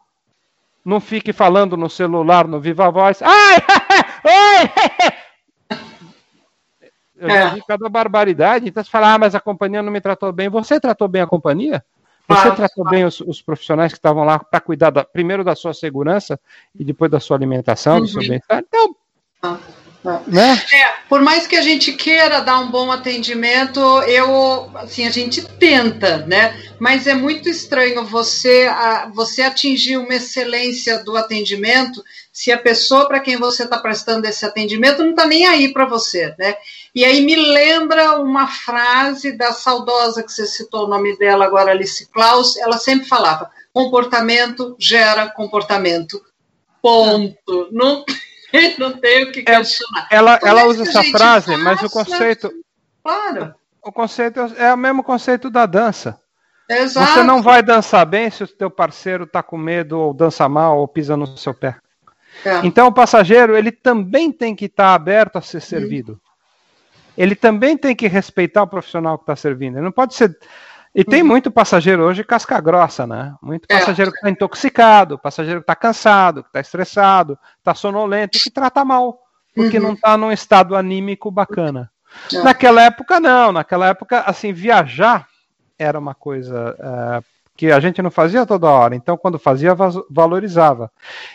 não fique falando no celular, no viva voz. Ai! Oi! Eu já vi cada barbaridade. Então você fala, ah, mas a companhia não me tratou bem. Você tratou bem a companhia? Você tratou bem os, os, profissionais que estavam lá para cuidar da, primeiro da sua segurança e depois da sua alimentação, uhum. do seu uhum. bem-estar? Então, ah. Né? É, por mais que a gente queira dar um bom atendimento, eu, assim, a gente tenta, né? Mas é muito estranho você, a, você atingir uma excelência do atendimento se a pessoa para quem você está prestando esse atendimento não está nem aí para você, né? E aí me lembra uma frase da saudosa que você citou o nome dela agora, Alice Klaus, ela sempre falava: comportamento gera comportamento. Ponto. Não, não tem o que é, questionar. É, ela, ela usa essa frase, mas o conceito. Claro. O conceito é o mesmo conceito da dança. Exato. Você não vai dançar bem se o teu parceiro está com medo ou dança mal ou pisa no seu pé. É. Então o passageiro ele também tem que estar tá aberto a ser servido. Ele também tem que respeitar o profissional que está servindo. Ele não pode ser. E tem uhum. muito passageiro hoje casca grossa, né? Muito é. passageiro é. que está intoxicado, passageiro que está cansado, que está estressado, está sonolento, que trata mal, porque uhum. não está num estado anímico bacana. É. Naquela época, não. Naquela época, assim, viajar era uma coisa uh, que a gente não fazia toda hora. Então, quando fazia, valorizava.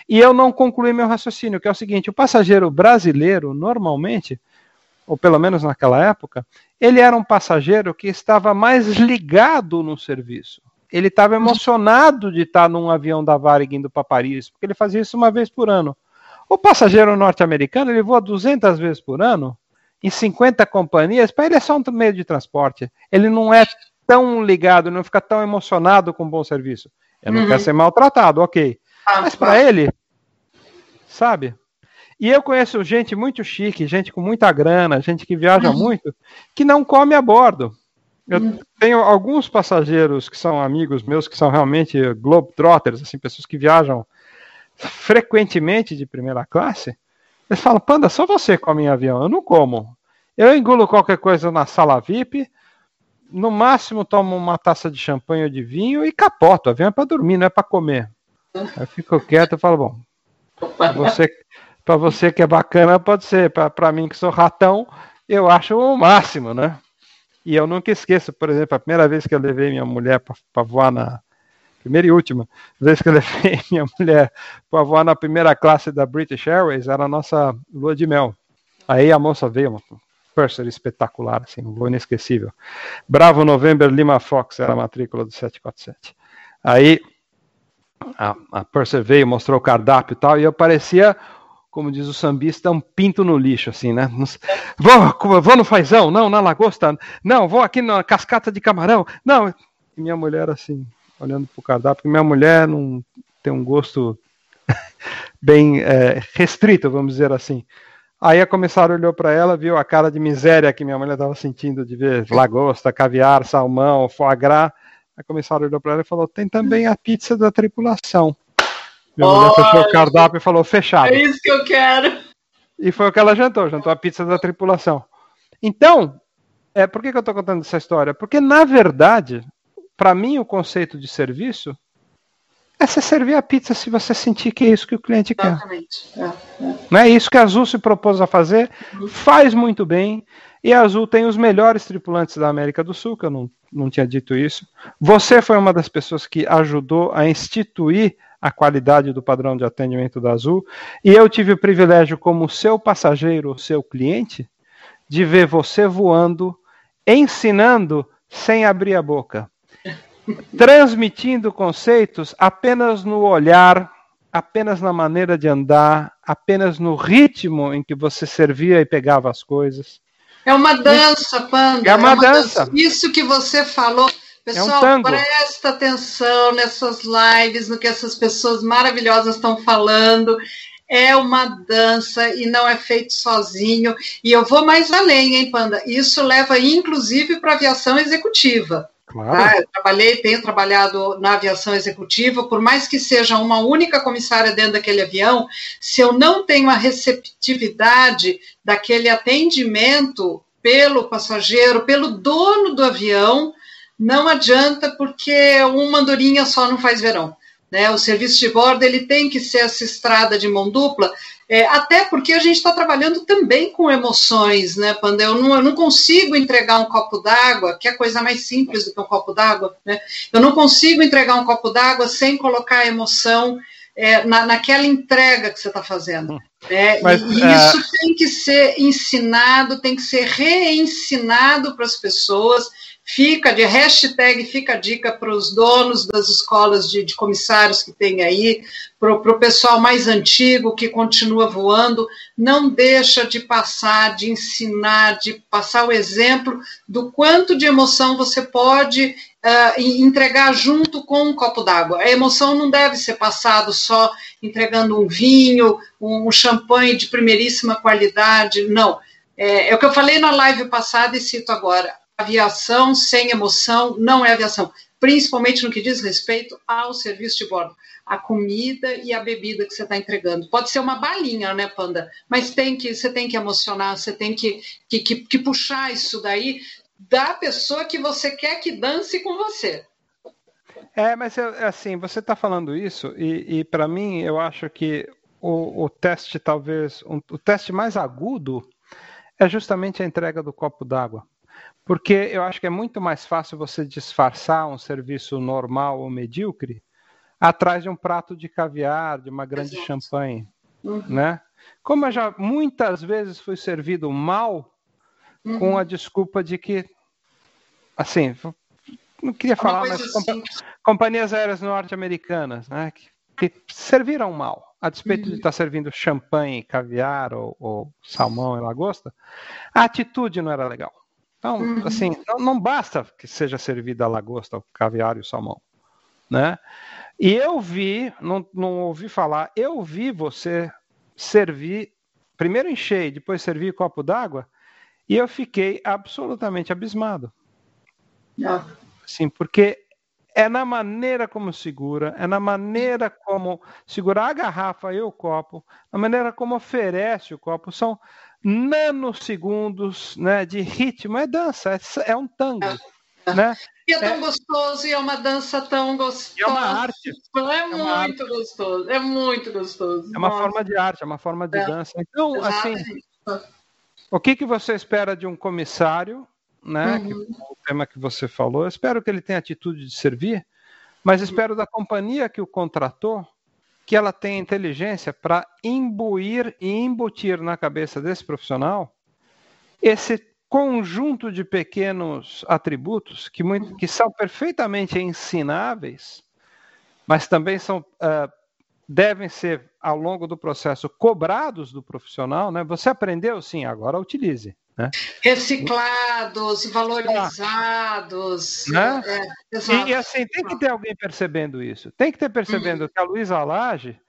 E eu não concluí meu raciocínio, que é o seguinte: o passageiro brasileiro, normalmente, ou pelo menos naquela época, ele era um passageiro que estava mais ligado no serviço. Ele estava emocionado de estar num avião da Varig indo para Paris, porque ele fazia isso uma vez por ano. O passageiro norte-americano, ele voa 200 vezes por ano, em 50 companhias, para ele é só um meio de transporte. Ele não é tão ligado, não fica tão emocionado com um bom serviço. Ele não uhum. quer ser maltratado, ok. Ah, Mas para ele, sabe? E eu conheço gente muito chique, gente com muita grana, gente que viaja uhum. muito, que não come a bordo. Eu uhum. tenho alguns passageiros que são amigos meus, que são realmente globetrotters, assim, pessoas que viajam frequentemente de primeira classe. Eles falam, Panda, só você come em avião, eu não como. Eu engulo qualquer coisa na sala VIP, no máximo tomo uma taça de champanhe ou de vinho e capoto. O avião é para dormir, não é para comer. Eu fico quieto e falo, bom, para você, que é bacana, pode ser. Para mim que sou ratão, eu acho o máximo, né? E eu nunca esqueço, por exemplo, a primeira vez que eu levei minha mulher para voar na. Primeira e última vez que eu levei minha mulher para voar na primeira classe da British Airways, era a nossa lua de mel. Aí a moça veio, Purser espetacular, assim, um voo inesquecível. Bravo November Lima Fox era a matrícula do 747. Aí a, a Purser veio, mostrou o cardápio e tal, e eu parecia, como diz o sambista, um pinto no lixo, assim, né? Vou, vou no fazão, não, na lagosta, não, vou aqui na cascata de camarão, não. E minha mulher, assim, olhando pro cardápio, minha mulher não tem um gosto bem é, restrito, vamos dizer assim. Aí a comissária olhou para ela, viu a cara de miséria que minha mulher estava sentindo de ver lagosta, caviar, salmão, foie gras. A comissária olhou para ela e falou: tem também a pizza da tripulação. Minha mulher fechou o cardápio e falou: fechado. É isso que eu quero. E foi o que ela jantou, jantou a pizza da tripulação. Então, é, por que, que eu estou contando essa história? Porque, na verdade, para mim, o conceito de serviço é você servir a pizza se você sentir que é isso que o cliente Exatamente. quer. É, é. Não é isso que a Azul se propôs a fazer, uhum. faz muito bem. E a Azul tem os melhores tripulantes da América do Sul, que eu não, não tinha dito isso. Você foi uma das pessoas que ajudou a instituir a qualidade do padrão de atendimento da Azul. E eu tive o privilégio, como seu passageiro, seu cliente, de ver você voando, ensinando sem abrir a boca transmitindo conceitos apenas no olhar, apenas na maneira de andar, apenas no ritmo em que você servia e pegava as coisas. É uma dança, Panda. É uma, é uma dança. dança. Isso que você falou. Pessoal, é um presta atenção nessas lives, no que essas pessoas maravilhosas estão falando. É uma dança e não é feito sozinho. E eu vou mais além, hein, Panda? Isso leva, inclusive, para aviação executiva. Claro. Tá? Eu trabalhei, tenho trabalhado na aviação executiva, por mais que seja uma única comissária dentro daquele avião, se eu não tenho a receptividade daquele atendimento pelo passageiro, pelo dono do avião, não adianta, porque uma andorinha só não faz verão. Né? O serviço de bordo ele tem que ser essa estrada de mão dupla, é, até porque a gente está trabalhando também com emoções, né, Panda? Eu não, eu não consigo entregar um copo d'água, que é coisa mais simples do que um copo d'água, né? Eu não consigo entregar um copo d'água sem colocar a emoção é, na, naquela entrega que você está fazendo. Né? Mas, e, e isso é... tem que ser ensinado, tem que ser reensinado para as pessoas Fica de hashtag, fica a dica para os donos das escolas de, de comissários que tem aí, para o pessoal mais antigo que continua voando, não deixa de passar, de ensinar, de passar o exemplo do quanto de emoção você pode uh, entregar junto com um copo d'água. A emoção não deve ser passado só entregando um vinho, um champanhe de primeiríssima qualidade, não. É, é o que eu falei na live passada e cito agora. Aviação sem emoção não é aviação, principalmente no que diz respeito ao serviço de bordo a comida e a bebida que você está entregando. Pode ser uma balinha, né, Panda? Mas tem que, você tem que emocionar, você tem que, que, que, que puxar isso daí da pessoa que você quer que dance com você. É, mas é, assim, você está falando isso e, e para mim eu acho que o, o teste talvez um, o teste mais agudo é justamente a entrega do copo d'água. Porque eu acho que é muito mais fácil você disfarçar um serviço normal ou medíocre atrás de um prato de caviar, de uma grande Exato. champanhe, uhum. né? Como eu já muitas vezes fui servido mal uhum. com a desculpa de que, assim, não queria é falar, mas compa companhias aéreas norte-americanas, né, que, que, serviram mal, a despeito uhum. de estar servindo champanhe, caviar ou, ou salmão e lagosta, a atitude não era legal. Então, uhum. assim, não, não, basta que seja servida a lagosta, o caviar e o salmão, né? E eu vi, não, não ouvi falar, eu vi você servir, primeiro encher, depois servir copo d'água, e eu fiquei absolutamente abismado. Ah. Sim, porque é na maneira como segura, é na maneira como segurar a garrafa e o copo, na maneira como oferece o copo, são nanosegundos né, de ritmo, é dança, é, é um tango. Né? E é tão é, gostoso, e é uma dança tão gostosa. É uma arte. É, é muito arte. gostoso, é muito gostoso. É uma Nossa. forma de arte, é uma forma de é. dança. Então, assim, o que, que você espera de um comissário, né? Uhum. Que, o tema que você falou, eu espero que ele tenha atitude de servir, mas uhum. espero da companhia que o contratou que ela tenha inteligência para imbuir e embutir na cabeça desse profissional esse conjunto de pequenos atributos que, muito, que são perfeitamente ensináveis, mas também são, uh, devem ser, ao longo do processo, cobrados do profissional. Né? Você aprendeu? Sim, agora utilize. Né? Reciclados, valorizados. Né? É, e, e, assim, tem que ter alguém percebendo isso. Tem que ter percebendo uhum. que a Luísa Lage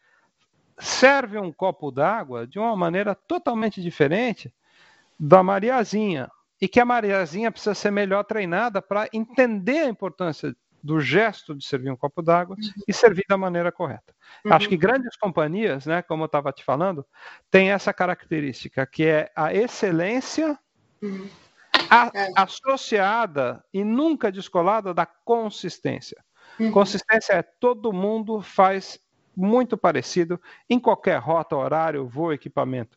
serve um copo d'água de uma maneira totalmente diferente da Mariazinha e que a Mariazinha precisa ser melhor treinada para entender a importância do gesto de servir um copo d'água uhum. e servir da maneira correta. Uhum. Acho que grandes companhias, né, como eu estava te falando, têm essa característica que é a excelência uhum. a, é. associada e nunca descolada da consistência. Uhum. Consistência é todo mundo faz muito parecido em qualquer rota, horário, voo, equipamento.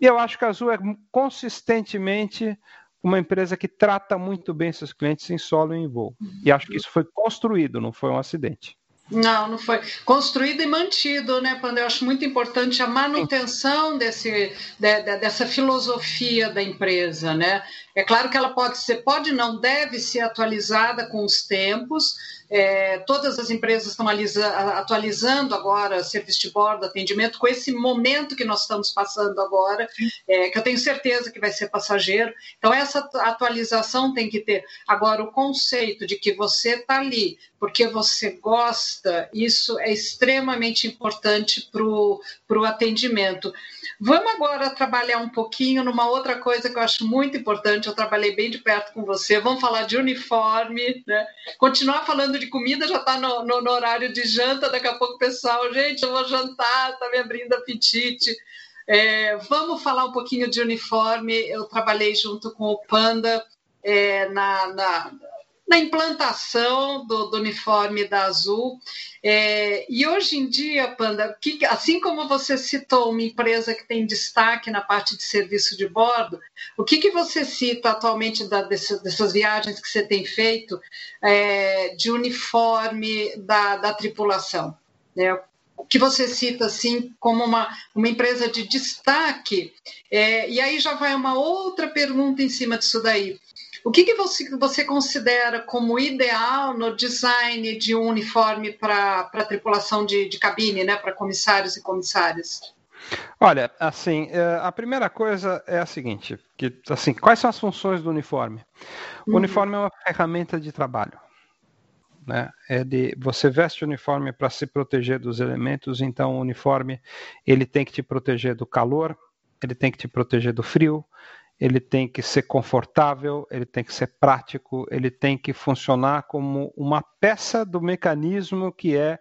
E eu acho que a Azul é consistentemente uma empresa que trata muito bem seus clientes em solo e em voo. E acho que isso foi construído, não foi um acidente. Não, não foi. Construído e mantido, né, Panda? Eu acho muito importante a manutenção desse, de, de, dessa filosofia da empresa, né? É claro que ela pode ser, pode não, deve ser atualizada com os tempos, é, todas as empresas estão atualizando agora serviço de bordo, atendimento, com esse momento que nós estamos passando agora, é, que eu tenho certeza que vai ser passageiro. Então, essa atualização tem que ter. Agora, o conceito de que você está ali porque você gosta, isso é extremamente importante para o atendimento. Vamos agora trabalhar um pouquinho numa outra coisa que eu acho muito importante. Eu trabalhei bem de perto com você. Vamos falar de uniforme, né? Continuar falando de comida já está no, no, no, horário de janta. Daqui a pouco, pessoal, gente, eu vou jantar, está me abrindo apetite. É, vamos falar um pouquinho de uniforme. Eu trabalhei junto com o Panda é, na, na na implantação do, do uniforme da Azul. É, e hoje em dia, Panda, que, assim como você citou uma empresa que tem destaque na parte de serviço de bordo, o que, que você cita atualmente da, desse, dessas viagens que você tem feito é, de uniforme da, da tripulação? Né? o que você cita assim como uma, uma empresa de destaque, é, e aí já vai uma outra pergunta em cima disso daí. O que, que você, você considera como ideal no design de um uniforme para a tripulação de, de cabine, né, para comissários e comissárias? Olha, assim, é, a primeira coisa é a seguinte, que assim, quais são as funções do uniforme? O uhum. uniforme é uma ferramenta de trabalho. né? É de você veste o uniforme para se proteger dos elementos, então o uniforme ele tem que te proteger do calor, ele tem que te proteger do frio, ele tem que ser confortável, ele tem que ser prático, ele tem que funcionar como uma peça do mecanismo que é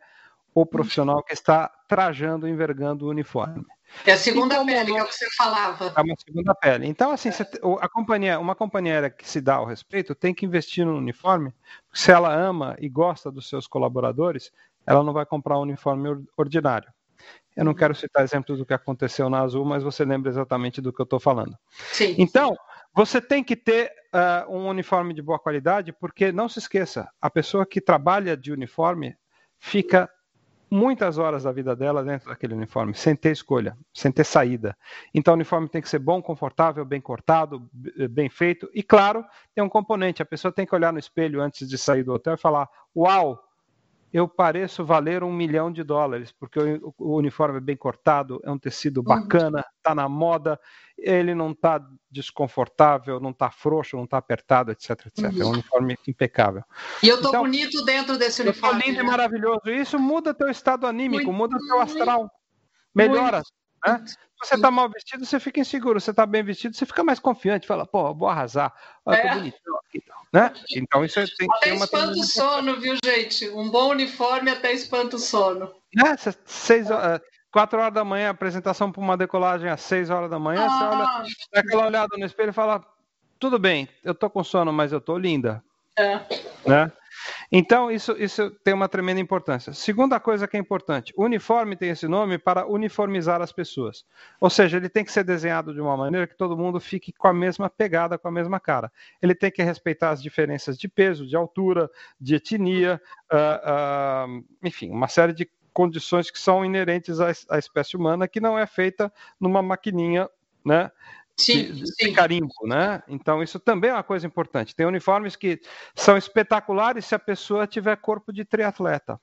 o profissional que está trajando, envergando o uniforme. É a segunda então, pele, é o que você falava. É uma segunda pele. Então, assim, você, a companhia, uma companhia que se dá ao respeito tem que investir no uniforme, se ela ama e gosta dos seus colaboradores, ela não vai comprar um uniforme ordinário. Eu não quero citar exemplos do que aconteceu na Azul, mas você lembra exatamente do que eu estou falando. Sim. Então, você tem que ter uh, um uniforme de boa qualidade, porque não se esqueça, a pessoa que trabalha de uniforme fica muitas horas da vida dela dentro daquele uniforme, sem ter escolha, sem ter saída. Então o uniforme tem que ser bom, confortável, bem cortado, bem feito. E claro, tem um componente, a pessoa tem que olhar no espelho antes de sair do hotel e falar: "Uau, eu pareço valer um milhão de dólares, porque o, o uniforme é bem cortado, é um tecido uhum. bacana, está na moda, ele não está desconfortável, não está frouxo, não está apertado, etc, etc. Uhum. É um uniforme impecável. E eu estou então, bonito dentro desse uniforme. Lindo né? e maravilhoso. Isso muda teu estado anímico, muito, muda teu astral. Melhora. Né? Se você está mal vestido, você fica inseguro. Se você está bem vestido, você fica mais confiante. Fala, pô, vou arrasar. Olha, é. bonitão aqui. Né? Então isso tem que até espanta o sono, viu, gente? Um bom uniforme até espanta o sono. Né? Seis, uh, quatro horas da manhã, apresentação para uma decolagem às seis horas da manhã, ah. você olha, dá aquela olhada no espelho e fala, tudo bem, eu tô com sono, mas eu tô linda. É. Né? Então, isso, isso tem uma tremenda importância. Segunda coisa que é importante: uniforme tem esse nome para uniformizar as pessoas. Ou seja, ele tem que ser desenhado de uma maneira que todo mundo fique com a mesma pegada, com a mesma cara. Ele tem que respeitar as diferenças de peso, de altura, de etnia, uh, uh, enfim, uma série de condições que são inerentes à, à espécie humana, que não é feita numa maquininha né, sim, de, sim. carimbo, né? Então isso também é uma coisa importante. Tem uniformes que são espetaculares se a pessoa tiver corpo de triatleta.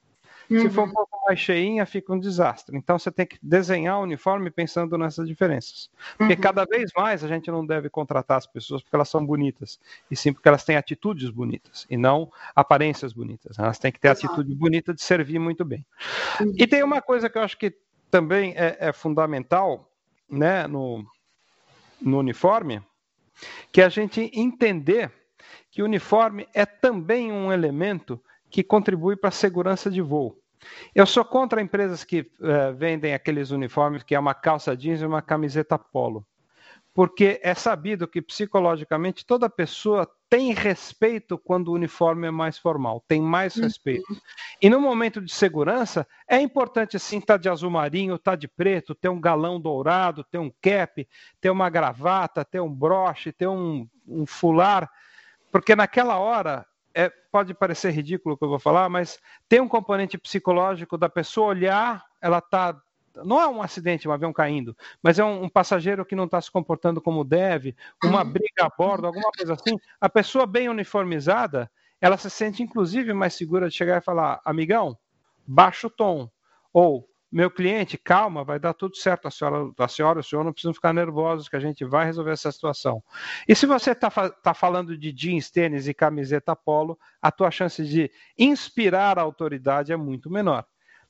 Uhum. Se for um uhum. pouco mais cheinha, fica um desastre. Então você tem que desenhar o uniforme pensando nessas diferenças. Porque uhum. cada vez mais a gente não deve contratar as pessoas porque elas são bonitas, e sim porque elas têm atitudes bonitas, e não aparências bonitas. Elas têm que ter Exato. atitude bonita de servir muito bem. Uhum. E tem uma coisa que eu acho que também é, é fundamental, né, no, no uniforme, que a gente entender que o uniforme é também um elemento que contribui para a segurança de voo. Eu sou contra empresas que uh, vendem aqueles uniformes que é uma calça jeans e uma camiseta polo porque é sabido que psicologicamente toda pessoa tem respeito quando o uniforme é mais formal, tem mais uhum. respeito. E no momento de segurança, é importante sim estar tá de azul marinho, estar tá de preto, ter um galão dourado, ter um cap, ter uma gravata, ter um broche, ter um, um fular, porque naquela hora é, pode parecer ridículo o que eu vou falar, mas tem um componente psicológico da pessoa olhar, ela está não é um acidente, um avião caindo, mas é um, um passageiro que não está se comportando como deve, uma uhum. briga a bordo, alguma coisa assim. A pessoa bem uniformizada, ela se sente inclusive mais segura de chegar e falar: amigão, baixa o tom. Ou, meu cliente, calma, vai dar tudo certo. A senhora, a senhora o senhor não precisam ficar nervosos, que a gente vai resolver essa situação. E se você está tá falando de jeans, tênis e camiseta polo, a tua chance de inspirar a autoridade é muito menor.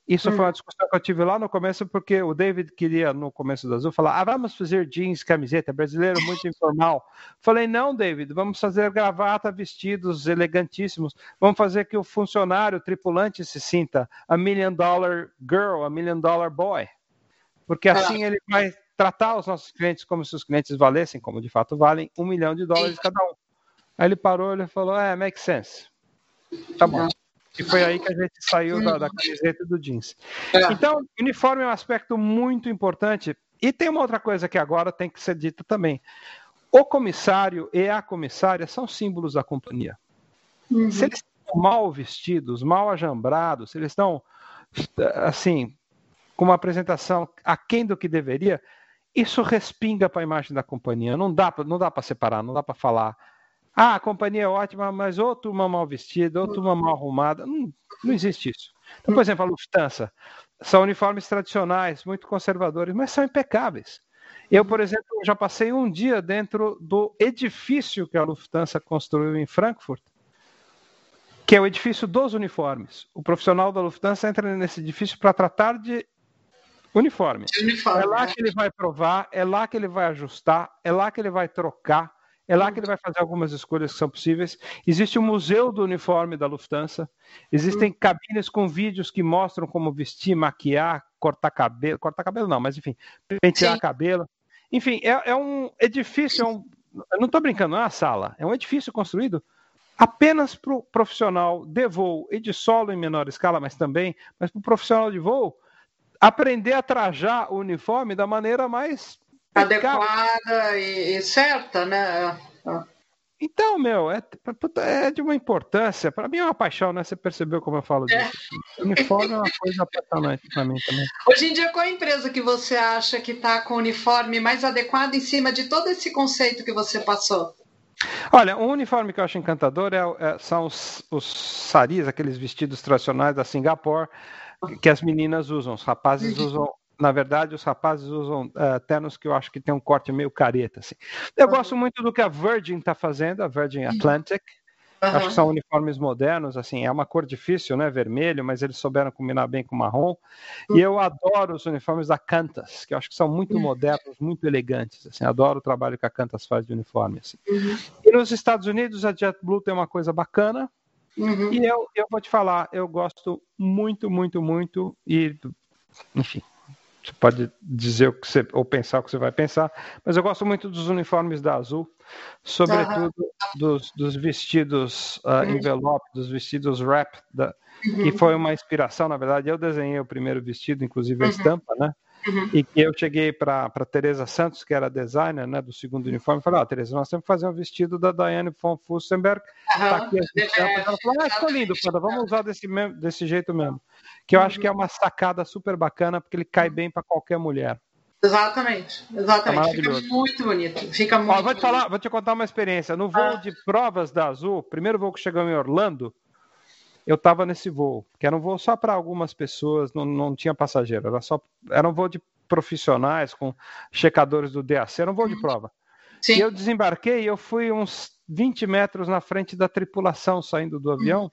Isso hum. foi uma discussão que eu tive lá no começo, porque o David queria, no começo do Azul, falar: ah, vamos fazer jeans, camiseta, brasileiro muito informal. Falei: não, David, vamos fazer gravata, vestidos elegantíssimos. Vamos fazer que o funcionário, o tripulante, se sinta a million dollar girl, a million dollar boy. Porque assim ele vai tratar os nossos clientes como se os clientes valessem, como de fato valem, um milhão de dólares cada um. Aí ele parou e falou: é, make sense. Tá bom. E foi aí que a gente saiu da, da camiseta e do jeans. É. Então, uniforme é um aspecto muito importante. E tem uma outra coisa que agora tem que ser dita também. O comissário e a comissária são símbolos da companhia. Uhum. Se eles estão mal vestidos, mal ajambrados, se eles estão, assim, com uma apresentação aquém do que deveria, isso respinga para a imagem da companhia. Não dá, não dá para separar, não dá para falar ah, a companhia é ótima, mas ou turma mal vestida, ou turma mal arrumada. Não, não existe isso. Então, por exemplo, a Lufthansa. São uniformes tradicionais, muito conservadores, mas são impecáveis. Eu, por exemplo, já passei um dia dentro do edifício que a Lufthansa construiu em Frankfurt. que é o edifício dos uniformes. O profissional da Lufthansa entra nesse edifício para tratar de uniforme. uniforme. É lá né? que ele vai provar, é lá que ele vai ajustar, é lá que ele vai trocar, é lá que ele vai fazer algumas escolhas que são possíveis. Existe o museu do uniforme da Lufthansa. Existem hum. cabines com vídeos que mostram como vestir, maquiar, cortar cabelo. Cortar cabelo não, mas enfim, pentear Sim. cabelo. Enfim, é, é um edifício, é um, não estou brincando, não é uma sala. É um edifício construído apenas para o profissional de voo e de solo em menor escala, mas também, mas para o profissional de voo aprender a trajar o uniforme da maneira mais adequada e, e, certa, né? Então, meu, é, é de uma importância. Para mim é uma paixão, né? Você percebeu como eu falo disso? É. Uniforme é uma coisa apaixonante para mim também. Hoje em dia, qual a empresa que você acha que está com o uniforme mais adequado em cima de todo esse conceito que você passou? Olha, um uniforme que eu acho encantador é, é, são os, os saris, aqueles vestidos tradicionais da Singapore, que as meninas usam. Os rapazes uhum. usam, na verdade, os rapazes usam uh, ternos que eu acho que tem um corte meio careta. Assim. Eu gosto muito do que a Virgin está fazendo, a Virgin uhum. Atlantic. Uhum. Acho que são uniformes modernos, assim, é uma cor difícil, né, vermelho, mas eles souberam combinar bem com marrom. Uhum. E eu adoro os uniformes da Cantas, que eu acho que são muito uhum. modernos, muito elegantes, assim, adoro o trabalho que a Cantas faz de uniforme, assim. Uhum. E nos Estados Unidos a JetBlue tem uma coisa bacana, uhum. e eu, eu vou te falar, eu gosto muito, muito, muito, e, enfim, você pode dizer o que você, ou pensar o que você vai pensar, mas eu gosto muito dos uniformes da Azul, sobretudo uhum. dos, dos, vestidos uh, envelope, dos vestidos wrap, da, uhum. que foi uma inspiração, na verdade, eu desenhei o primeiro vestido, inclusive a uhum. estampa, né? Uhum. E que eu cheguei para Teresa Santos, que era designer né, do segundo uniforme, e falei: Ó, Teresa, nós temos que fazer um vestido da Diane von Fussenberg. Uhum. Tá aqui as estampas. Ela falou: Ah, ficou lindo, Panda, vamos usar desse, mesmo, desse jeito mesmo. Que eu uhum. acho que é uma sacada super bacana, porque ele cai bem para qualquer mulher. Exatamente, exatamente. Fica muito bonito. Fica muito Ó, vou te falar, vou te contar uma experiência. No voo ah. de provas da Azul, primeiro voo que chegou em Orlando, eu estava nesse voo, que era um voo só para algumas pessoas, não, não tinha passageiro, era só era um voo de profissionais com checadores do DAC, era um voo de prova. Sim. E eu desembarquei e eu fui uns 20 metros na frente da tripulação saindo do avião.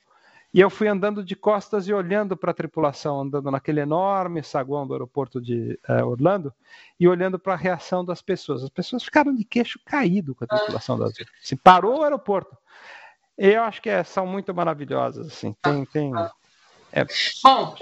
E eu fui andando de costas e olhando para a tripulação, andando naquele enorme saguão do aeroporto de uh, Orlando e olhando para a reação das pessoas. As pessoas ficaram de queixo caído com a tripulação da Azul. Assim, parou o aeroporto. Eu acho que é, são muito maravilhosas. Assim. Tem, tem, é, Bom,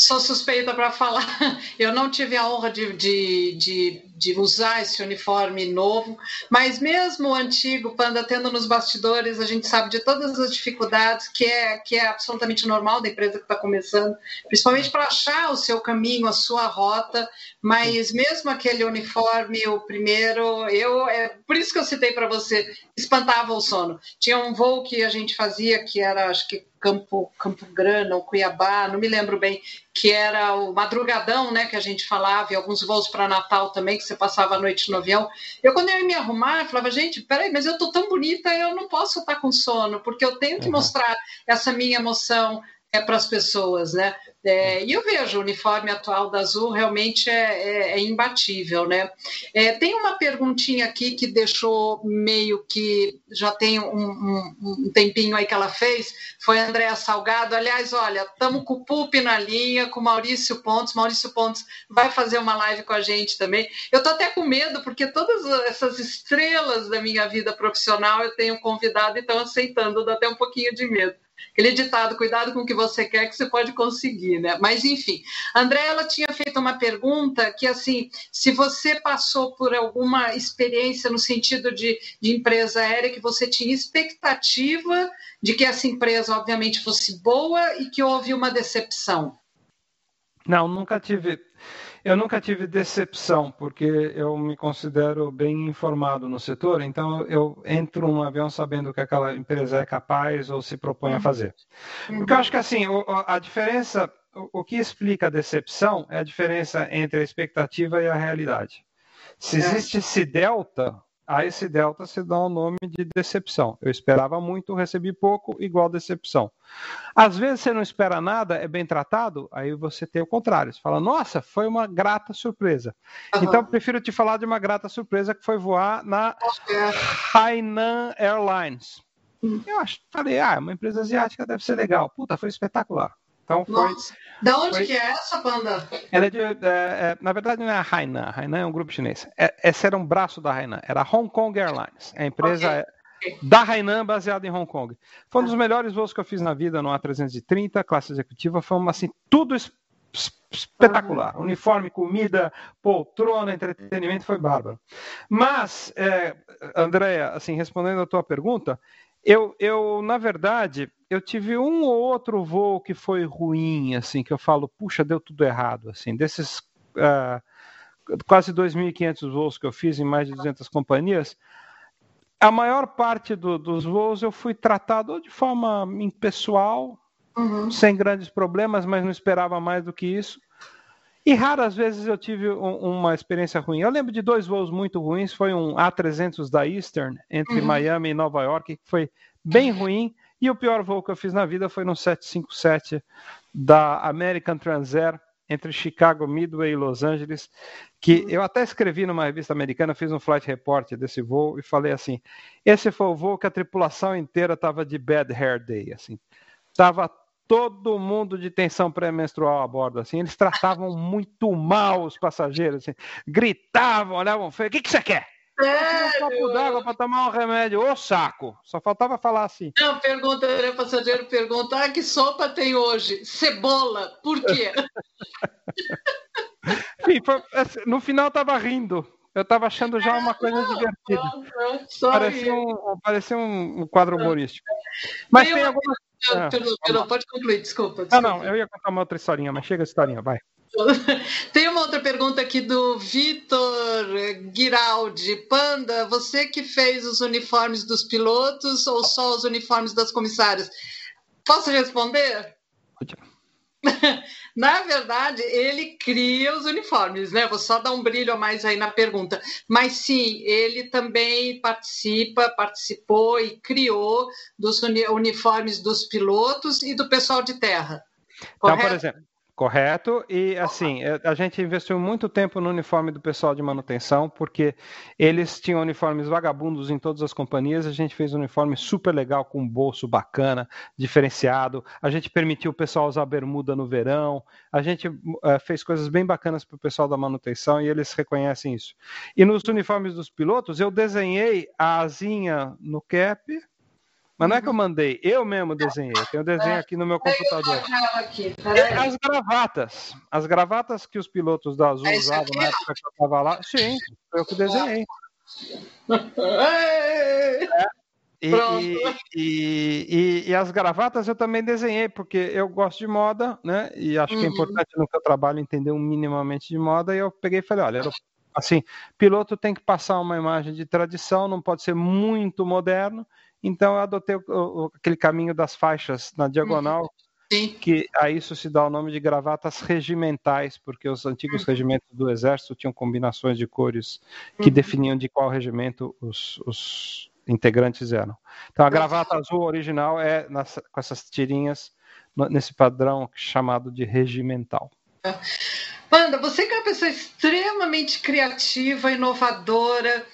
sou suspeita para falar. Eu não tive a honra de, de, de, de, usar esse uniforme novo, mas mesmo o antigo, Panda, tendo nos bastidores, a gente sabe de todas as dificuldades que é, que é absolutamente normal da empresa que está começando, principalmente para achar o seu caminho, a sua rota. Mas mesmo aquele uniforme, o primeiro, eu é por isso que eu citei para você, espantava o sono. Tinha um voo que a gente fazia que era, acho que Campo, Campo Grande ou Cuiabá, não me lembro bem, que era o madrugadão, né, que a gente falava, e alguns voos para Natal também, que você passava a noite no avião. Eu, quando eu ia me arrumar, eu falava, gente, peraí, mas eu tô tão bonita, eu não posso estar com sono, porque eu tenho que uhum. mostrar essa minha emoção, é para as pessoas, né? É, e eu vejo o uniforme atual da Azul realmente é, é, é imbatível, né? É, tem uma perguntinha aqui que deixou meio que já tem um, um, um, tempinho aí que ela fez, foi a Andréa Salgado. Aliás, olha, estamos com o Pup na linha, com o Maurício Pontes. Maurício Pontes vai fazer uma live com a gente também. Eu estou até com medo, porque todas essas estrelas da minha vida profissional eu tenho convidado e estão aceitando, dá até um pouquinho de medo aquele ditado, cuidado com o que você quer que você pode conseguir, né? Mas enfim, André, ela tinha feito uma pergunta que assim, se você passou por alguma experiência no sentido de, de empresa aérea que você tinha expectativa de que essa empresa obviamente fosse boa e que houve uma decepção. Não, nunca tive eu nunca tive decepção, porque eu me considero bem informado no setor, então eu entro num avião sabendo que aquela empresa é capaz ou se propõe a uhum. fazer. Porque eu acho que assim, a diferença, o que explica a decepção é a diferença entre a expectativa e a realidade. Se é. existe esse delta, a esse delta se dá o nome de decepção. Eu esperava muito, recebi pouco, igual decepção. Às vezes você não espera nada, é bem tratado, aí você tem o contrário. Você fala, nossa, foi uma grata surpresa. Uhum. Então, prefiro te falar de uma grata surpresa que foi voar na Hainan Airlines. Hum. Eu acho, falei, ah, uma empresa asiática deve ser legal. Puta, foi espetacular. Então foi. Nossa. Da onde foi... que é essa banda? Ela é de, é, é, na verdade, não é a Hainan. A Hainan é um grupo chinês. É, esse era um braço da Hainan. Era a Hong Kong Airlines. A empresa okay. da Hainan baseada em Hong Kong. Foi um dos melhores voos que eu fiz na vida no A330, classe executiva. Foi uma, assim, tudo espetacular. Uniforme, comida, poltrona, entretenimento, foi bárbaro. Mas, é, Andréia, assim, respondendo a tua pergunta, eu, eu, na verdade, eu tive um ou outro voo que foi ruim, assim, que eu falo, puxa, deu tudo errado, assim, desses uh, quase 2.500 voos que eu fiz em mais de 200 companhias, a maior parte do, dos voos eu fui tratado de forma impessoal, uhum. sem grandes problemas, mas não esperava mais do que isso. E raras vezes eu tive um, uma experiência ruim. Eu lembro de dois voos muito ruins. Foi um A300 da Eastern entre uhum. Miami e Nova York, que foi bem ruim. E o pior voo que eu fiz na vida foi no 757 da American Transair entre Chicago, Midway e Los Angeles, que uhum. eu até escrevi numa revista americana, fiz um flight report desse voo e falei assim: esse foi o voo que a tripulação inteira estava de bad hair day, assim, tava todo mundo de tensão pré-menstrual a bordo, assim, eles tratavam muito mal os passageiros, assim, gritavam, olhavam feio, o que, que você quer? Um copo d'água para tomar um remédio, ô saco! Só faltava falar assim. Não, pergunta, o né, passageiro pergunta: ah, que sopa tem hoje? Cebola, por quê? Sim, foi, assim, no final eu tava rindo. Eu tava achando já uma coisa divertida. parecia um, parecia um quadro humorístico. Mas tem, tem algumas ah, perdão, perdão, pode concluir, desculpa, desculpa. Ah, não, eu ia contar uma outra historinha, mas chega a historinha, vai. Tem uma outra pergunta aqui do Vitor Giraldi. Panda, você que fez os uniformes dos pilotos ou só os uniformes das comissárias? Posso responder? Pode. Na verdade, ele cria os uniformes, né? Vou só dar um brilho a mais aí na pergunta. Mas sim, ele também participa, participou e criou dos uniformes dos pilotos e do pessoal de terra. Correto? Então, por exemplo, Correto. E assim, é, a gente investiu muito tempo no uniforme do pessoal de manutenção, porque eles tinham uniformes vagabundos em todas as companhias. A gente fez um uniforme super legal, com um bolso bacana, diferenciado. A gente permitiu o pessoal usar bermuda no verão. A gente uh, fez coisas bem bacanas para o pessoal da manutenção e eles reconhecem isso. E nos uniformes dos pilotos, eu desenhei a asinha no cap mas não é que eu mandei, eu mesmo desenhei. Tem um desenho aqui no meu computador. As gravatas. As gravatas que os pilotos da Azul é usavam na época que eu estava lá. Sim, foi eu que desenhei. É. E, e, e, e, as gravatas eu também desenhei, porque eu gosto de moda, né? E acho que é uhum. importante no seu trabalho entender um minimamente de moda. E eu peguei e falei: olha, assim, piloto tem que passar uma imagem de tradição, não pode ser muito moderno então eu adotei o, o, aquele caminho das faixas na diagonal, Sim. que a isso se dá o nome de gravatas regimentais, porque os antigos uhum. regimentos do exército tinham combinações de cores que uhum. definiam de qual regimento os, os, integrantes eram. Então a gravata azul original é nas, com essas tirinhas nesse padrão chamado de regimental. Panda, você que é uma pessoa extremamente criativa, inovadora,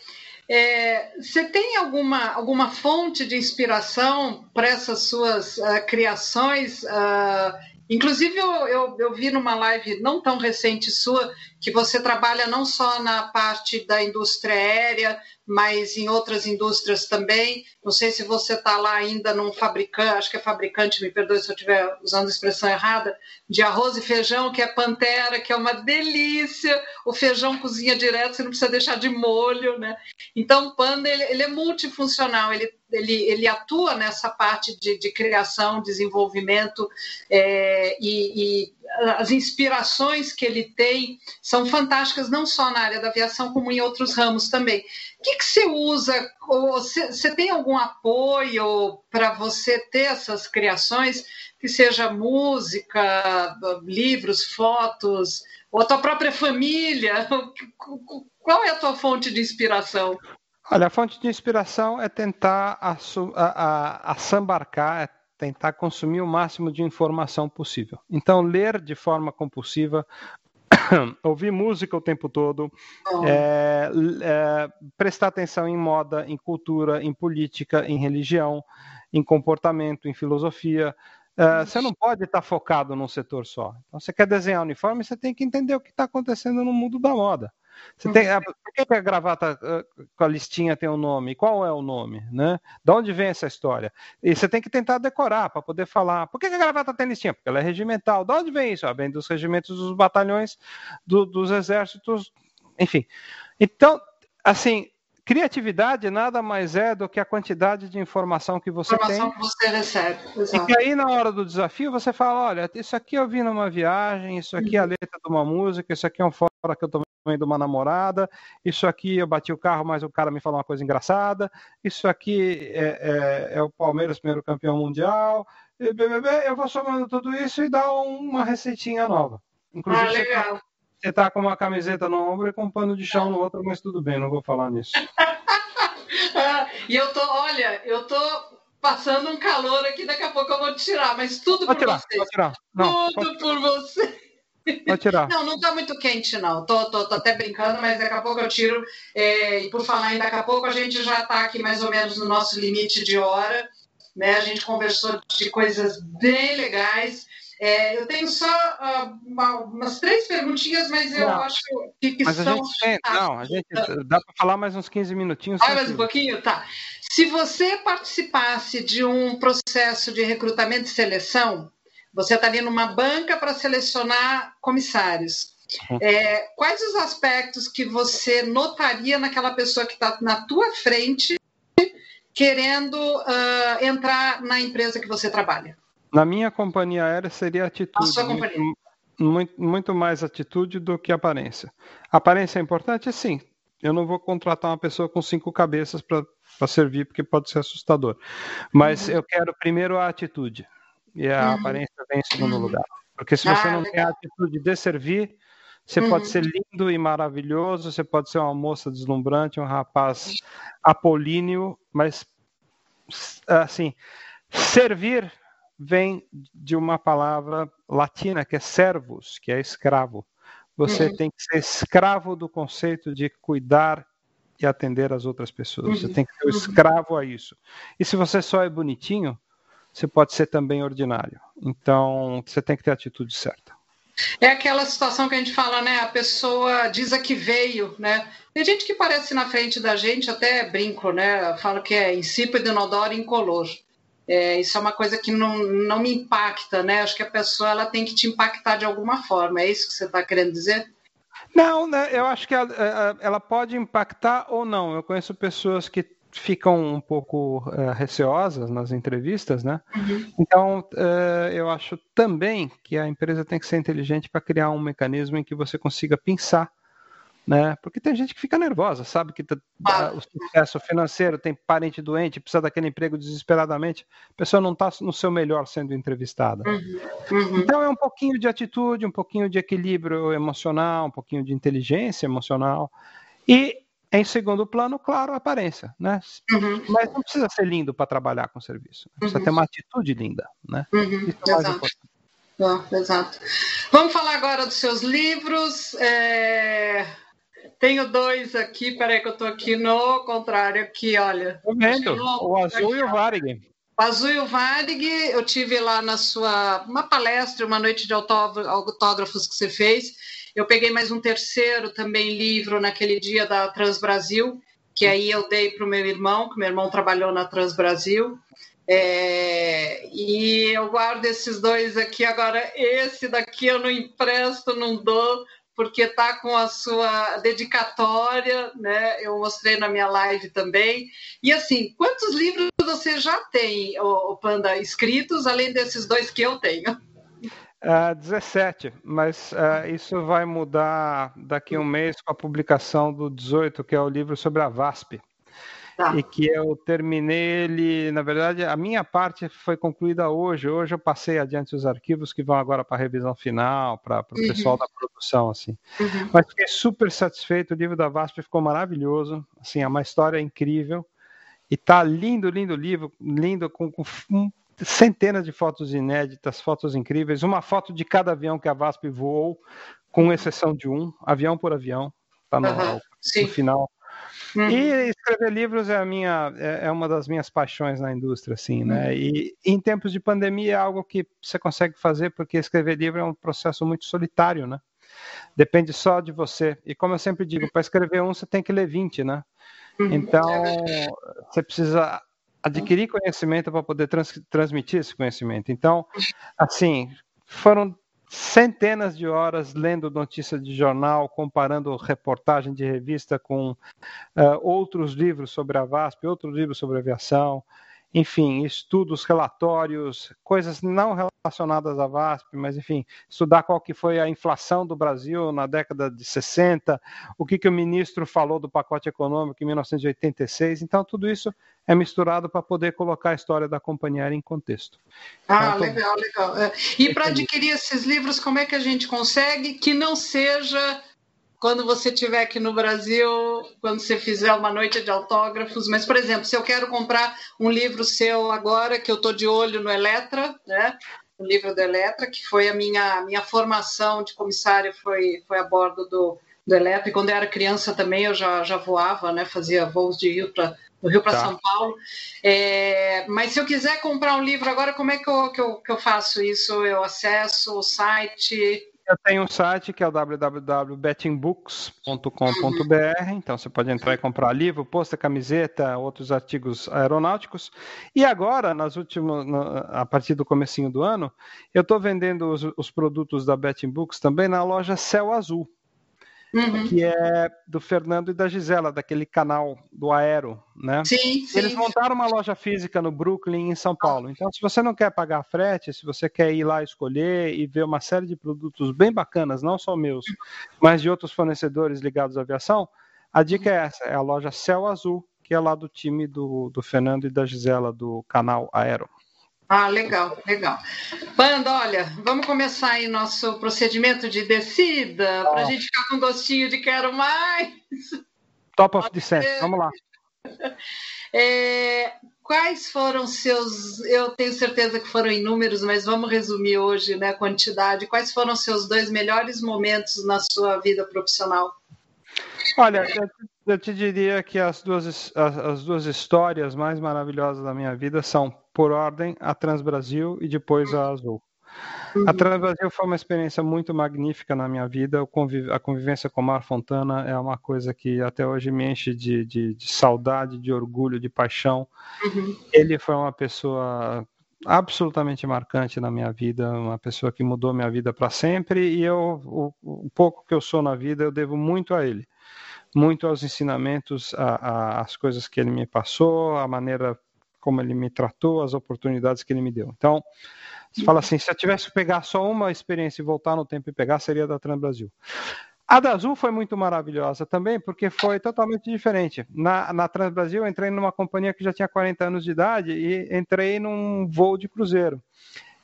é, você tem alguma, alguma fonte de inspiração para essas suas uh, criações? Uh, inclusive, eu, eu, eu, vi numa live não tão recente sua que você trabalha não só na parte da indústria aérea, mas em outras indústrias também. Não sei se você está lá ainda num fabricante, acho que é fabricante, me perdoe se eu estiver usando a expressão errada, de arroz e feijão, que é Pantera, que é uma delícia. O feijão cozinha direto, você não precisa deixar de molho, né? Então, o Panda, ele, ele é multifuncional, ele, ele, ele atua nessa parte de, de criação, desenvolvimento é, e, e as inspirações que ele tem são fantásticas, não só na área da aviação, como em outros ramos também. O que, que você usa? Você tem algum apoio para você ter essas criações, que seja música, livros, fotos, ou a tua própria família? Qual é a tua fonte de inspiração? Olha, a fonte de inspiração é tentar assambarcar, é tentar consumir o máximo de informação possível. Então, ler de forma compulsiva ouvir música o tempo todo, é, é, prestar atenção em moda, em cultura, em política, em religião, em comportamento, em filosofia. É, você não pode estar focado num setor só. Então, você quer desenhar uniforme, você tem que entender o que está acontecendo no mundo da moda. Você tem, uhum. por que a gravata com a listinha tem um nome? Qual é o nome? Né? De onde vem essa história? E você tem que tentar decorar para poder falar. Por que a gravata tem listinha? Porque ela é regimental. De onde vem isso? Ah, vem dos regimentos dos batalhões, do, dos exércitos, enfim. Então, assim, criatividade nada mais é do que a quantidade de informação que você informação tem. Que você recebe. Exato. E que aí, na hora do desafio, você fala: olha, isso aqui eu vi numa viagem, isso aqui é a uhum. letra de uma música, isso aqui é um fora que eu tomei de uma namorada, isso aqui eu bati o carro, mas o cara me falou uma coisa engraçada, isso aqui é, é, é o Palmeiras primeiro campeão mundial, e eu vou somando tudo isso e dar uma receitinha nova. Inclusive, ah, legal. Você tá com uma camiseta no ombro e com um pano de chão no outro, mas tudo bem, não vou falar nisso. ah, e eu tô, olha, eu tô passando um calor aqui, daqui a pouco eu vou tirar, mas tudo pode por tirar, você. Pode tirar. Não, tudo pode... por você. Pode tirar. Não, não tá muito quente, não. Tô, tô, tô até brincando, mas daqui a pouco eu tiro. É, e por falar em daqui a pouco, a gente já está aqui mais ou menos no nosso limite de hora. Né? A gente conversou de coisas bem legais. É, eu tenho só uh, uma, umas três perguntinhas, mas eu não, acho que, que mas são. A gente tem, não, a gente dá para falar mais uns 15 minutinhos. Ah, mais um pouquinho? Tá. Se você participasse de um processo de recrutamento e seleção, você está ali numa banca para selecionar comissários. Uhum. É, quais os aspectos que você notaria naquela pessoa que está na tua frente querendo uh, entrar na empresa que você trabalha? Na minha companhia aérea seria atitude. Muito, muito, muito, mais atitude do que aparência. Aparência é importante? Sim. Eu não vou contratar uma pessoa com cinco cabeças para servir, porque pode ser assustador. Mas uhum. eu quero primeiro a atitude. E a uhum. aparência vem em segundo uhum. lugar. Porque se você ah, não legal. tem a atitude de servir, você uhum. pode ser lindo e maravilhoso, você pode ser uma moça deslumbrante, um rapaz apolíneo, mas assim, servir vem de uma palavra latina que é servus, que é escravo. Você uhum. tem que ser escravo do conceito de cuidar e atender as outras pessoas. Uhum. Você tem que ser uhum. escravo a isso. E se você só é bonitinho, você pode ser também ordinário. Então, você tem que ter a atitude certa. É aquela situação que a gente fala, né? A pessoa diz a que veio, né? Tem gente que parece na frente da gente, até brinco, né? Falo que é insípido, inodoro e incolor. É, isso é uma coisa que não, não me impacta, né? Acho que a pessoa ela tem que te impactar de alguma forma. É isso que você está querendo dizer? Não, né? Eu acho que ela, ela, pode impactar ou não. Eu conheço pessoas que ficam um pouco uh, receosas nas entrevistas, né? Uhum. Então, uh, eu acho também que a empresa tem que ser inteligente para criar um mecanismo em que você consiga pensar né? Porque tem gente que fica nervosa, sabe que tá, ah. o sucesso financeiro, tem parente doente, precisa daquele emprego desesperadamente, a pessoa não está no seu melhor sendo entrevistada. Uhum. Uhum. Então é um pouquinho de atitude, um pouquinho de equilíbrio emocional, um pouquinho de inteligência emocional e em segundo plano, claro, a aparência, né? Uhum. Mas não precisa ser lindo para trabalhar com o serviço. Precisa ter uma atitude linda, né? Uhum. Isso é mais Exato. importante. Exato. Vamos falar agora dos seus livros. É... Tenho dois aqui, peraí que eu estou aqui no contrário, aqui, olha. Tô vendo, o azul aqui, e o Varig. O azul e o Varig, eu tive lá na sua uma palestra, uma noite de autógrafos que você fez. Eu peguei mais um terceiro também livro naquele dia da Trans Brasil, que aí eu dei para o meu irmão, que meu irmão trabalhou na Trans Brasil. É, e eu guardo esses dois aqui. Agora, esse daqui eu não empresto, não dou, porque está com a sua dedicatória, né? Eu mostrei na minha live também. E assim, quantos livros você já tem, o Panda, escritos, além desses dois que eu tenho? Uh, ah, 17, mas uh, isso vai mudar daqui a um mês com a publicação do 18, que é o livro sobre a VASP. Tá. E que eu terminei ele, na verdade, a minha parte foi concluída hoje. Hoje eu passei adiante os arquivos que vão agora para a revisão final, para o uhum. pessoal da produção, assim. Uhum. Mas fiquei super satisfeito. O livro da VASP ficou maravilhoso. Assim, é uma história incrível. E tá lindo, lindo livro, lindo, com, com centenas de fotos inéditas, fotos incríveis, uma foto de cada avião que a VASP voou, com exceção de um, avião por avião, está no, uhum, no, final. Uhum. E escrever livros é a minha é, é, uma das minhas paixões na indústria, assim, né? Uhum. E em tempos de pandemia é algo que você consegue fazer porque escrever livro é um processo muito solitário, né? Depende só de você. E como eu sempre digo, para escrever um você tem que ler 20, né? Uhum. Então você precisa adquirir conhecimento para poder trans, transmitir esse conhecimento. Então, assim, foram centenas de horas lendo notícias de jornal, comparando reportagem de revista com uh, outros livros sobre a VASP, outros livros sobre aviação, enfim, estudos, relatórios, coisas não relacionadas à VASP, mas enfim, estudar qual que foi a inflação do Brasil na década de 60, o que, que o ministro falou do pacote econômico em 1986. Então, tudo isso é misturado para poder colocar a história da companhia aérea em contexto. Ah, então, legal, legal. É. E para adquirir esses livros, como é que a gente consegue que não seja quando você estiver aqui no Brasil, quando você fizer uma noite de autógrafos, mas, por exemplo, se eu quero comprar um livro seu agora, que eu estou de olho no Eletra, né? O livro do Eletra, que foi a minha, minha formação de comissária, foi, foi a bordo do, do Eletra, e quando eu era criança também eu já, já voava, né? Fazia voos de Rio para do Rio para tá. São Paulo. É, mas se eu quiser comprar um livro agora, como é que eu, que eu, que eu faço isso? Eu acesso o site? Eu tenho um site que é o www.bettingbooks.com.br, então você pode entrar e comprar livro, posta, camiseta, outros artigos aeronáuticos. E agora, nas últimas, a partir do comecinho do ano, eu estou vendendo os, os, produtos da Betting Books também na loja Céu Azul uhum. que é do Fernando e da Gisela, daquele canal do Aero, né? Sim, sim. Eles montaram uma loja física no Brooklyn, em São Paulo. Então, se você não quer pagar frete, se você quer ir lá escolher e ver uma série de produtos bem bacanas, não só meus, mas de outros fornecedores ligados à aviação, a dica é essa: é a loja Céu Azul, que é lá do time do, do Fernando e da Gisela, do canal Aero. Ah, legal, legal. Banda, olha, vamos começar aí nosso procedimento de descida, para a gente ficar com gostinho de quero mais. Top of descent, vamos lá. É, quais foram seus, eu tenho certeza que foram inúmeros, mas vamos resumir hoje né, a quantidade. Quais foram seus dois melhores momentos na sua vida profissional? Olha, eu, te diria que as duas, as, as duas histórias mais maravilhosas da minha vida são por ordem, a Transbrasil e depois a Azul. A uhum. Transbrasil foi uma experiência muito magnífica na minha vida. a convivência com o Mar Fontana é uma coisa que até hoje me enche de, de, de saudade, de orgulho, de paixão. Uhum. Ele foi uma pessoa absolutamente marcante na minha vida, uma pessoa que mudou minha vida para sempre. E eu, o, o, pouco que eu sou na vida, eu devo muito a ele, muito aos ensinamentos, às coisas que ele me passou, a maneira como ele me tratou, as oportunidades que ele me deu. Então, você fala assim, se eu tivesse que pegar só uma experiência e voltar no tempo e pegar, seria da Trans Brasil. A da Azul foi muito maravilhosa também, porque foi totalmente diferente. Na, na Trans Brasil, eu entrei numa companhia que já tinha 40 anos de idade e entrei num voo de cruzeiro.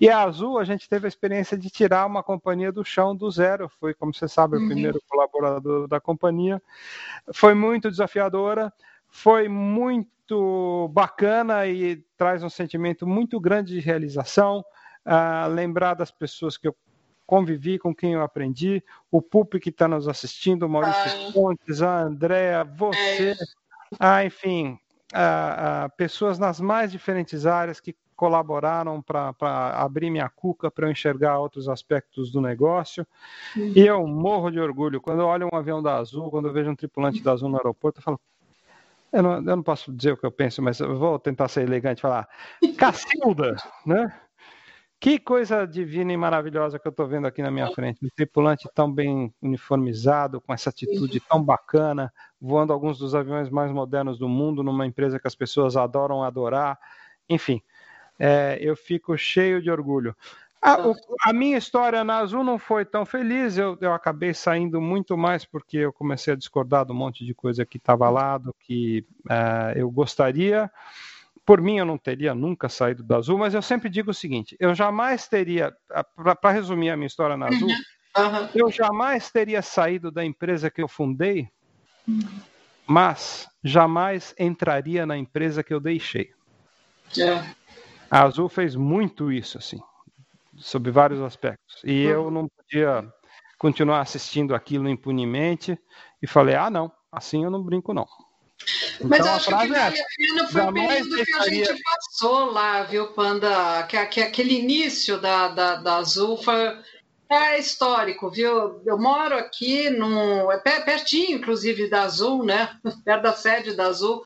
E a Azul, a gente teve a experiência de tirar uma companhia do chão do zero. Foi, como você sabe, uhum. o primeiro colaborador da companhia. Foi muito desafiadora, foi muito bacana e traz um sentimento muito grande de realização. Uh, lembrar das pessoas que eu convivi, com quem eu aprendi, o Pupi que está nos assistindo, o Maurício Ai. Pontes, a Andréa, você, é. ah, enfim, uh, uh, pessoas nas mais diferentes áreas que colaboraram para abrir minha cuca para eu enxergar outros aspectos do negócio. Uhum. E eu morro de orgulho. Quando eu olho um avião da Azul, quando eu vejo um tripulante da Azul no aeroporto, eu falo, eu não, eu não posso dizer o que eu penso, mas eu vou tentar ser elegante e falar. Cacilda, né? Que coisa divina e maravilhosa que eu estou vendo aqui na minha frente. Um tripulante tão bem uniformizado, com essa atitude tão bacana, voando alguns dos aviões mais modernos do mundo, numa empresa que as pessoas adoram adorar. Enfim, é, eu fico cheio de orgulho. A, a, minha história na Azul não foi tão feliz, eu, eu acabei saindo muito mais porque eu comecei a discordar de um monte de coisa que estava lá, do que uh, eu gostaria. Por mim, eu não teria nunca saído da Azul, mas eu sempre digo o seguinte: eu jamais teria, para resumir a minha história na Azul, uhum. eu jamais teria saído da empresa que eu fundei, uhum. mas jamais entraria na empresa que eu deixei. É. A Azul fez muito isso, assim, sob vários aspectos. E eu não podia continuar assistindo aquilo impunemente e falei: ah, não, assim eu não brinco, não. Então, Mas acho que vale a pena foi o período deixaria... que a gente passou lá, viu, Panda? Que, que aquele início da, da, da Azul foi é histórico, viu? Eu moro aqui, no, é pertinho, inclusive, da Azul, né? Perto da sede da Azul.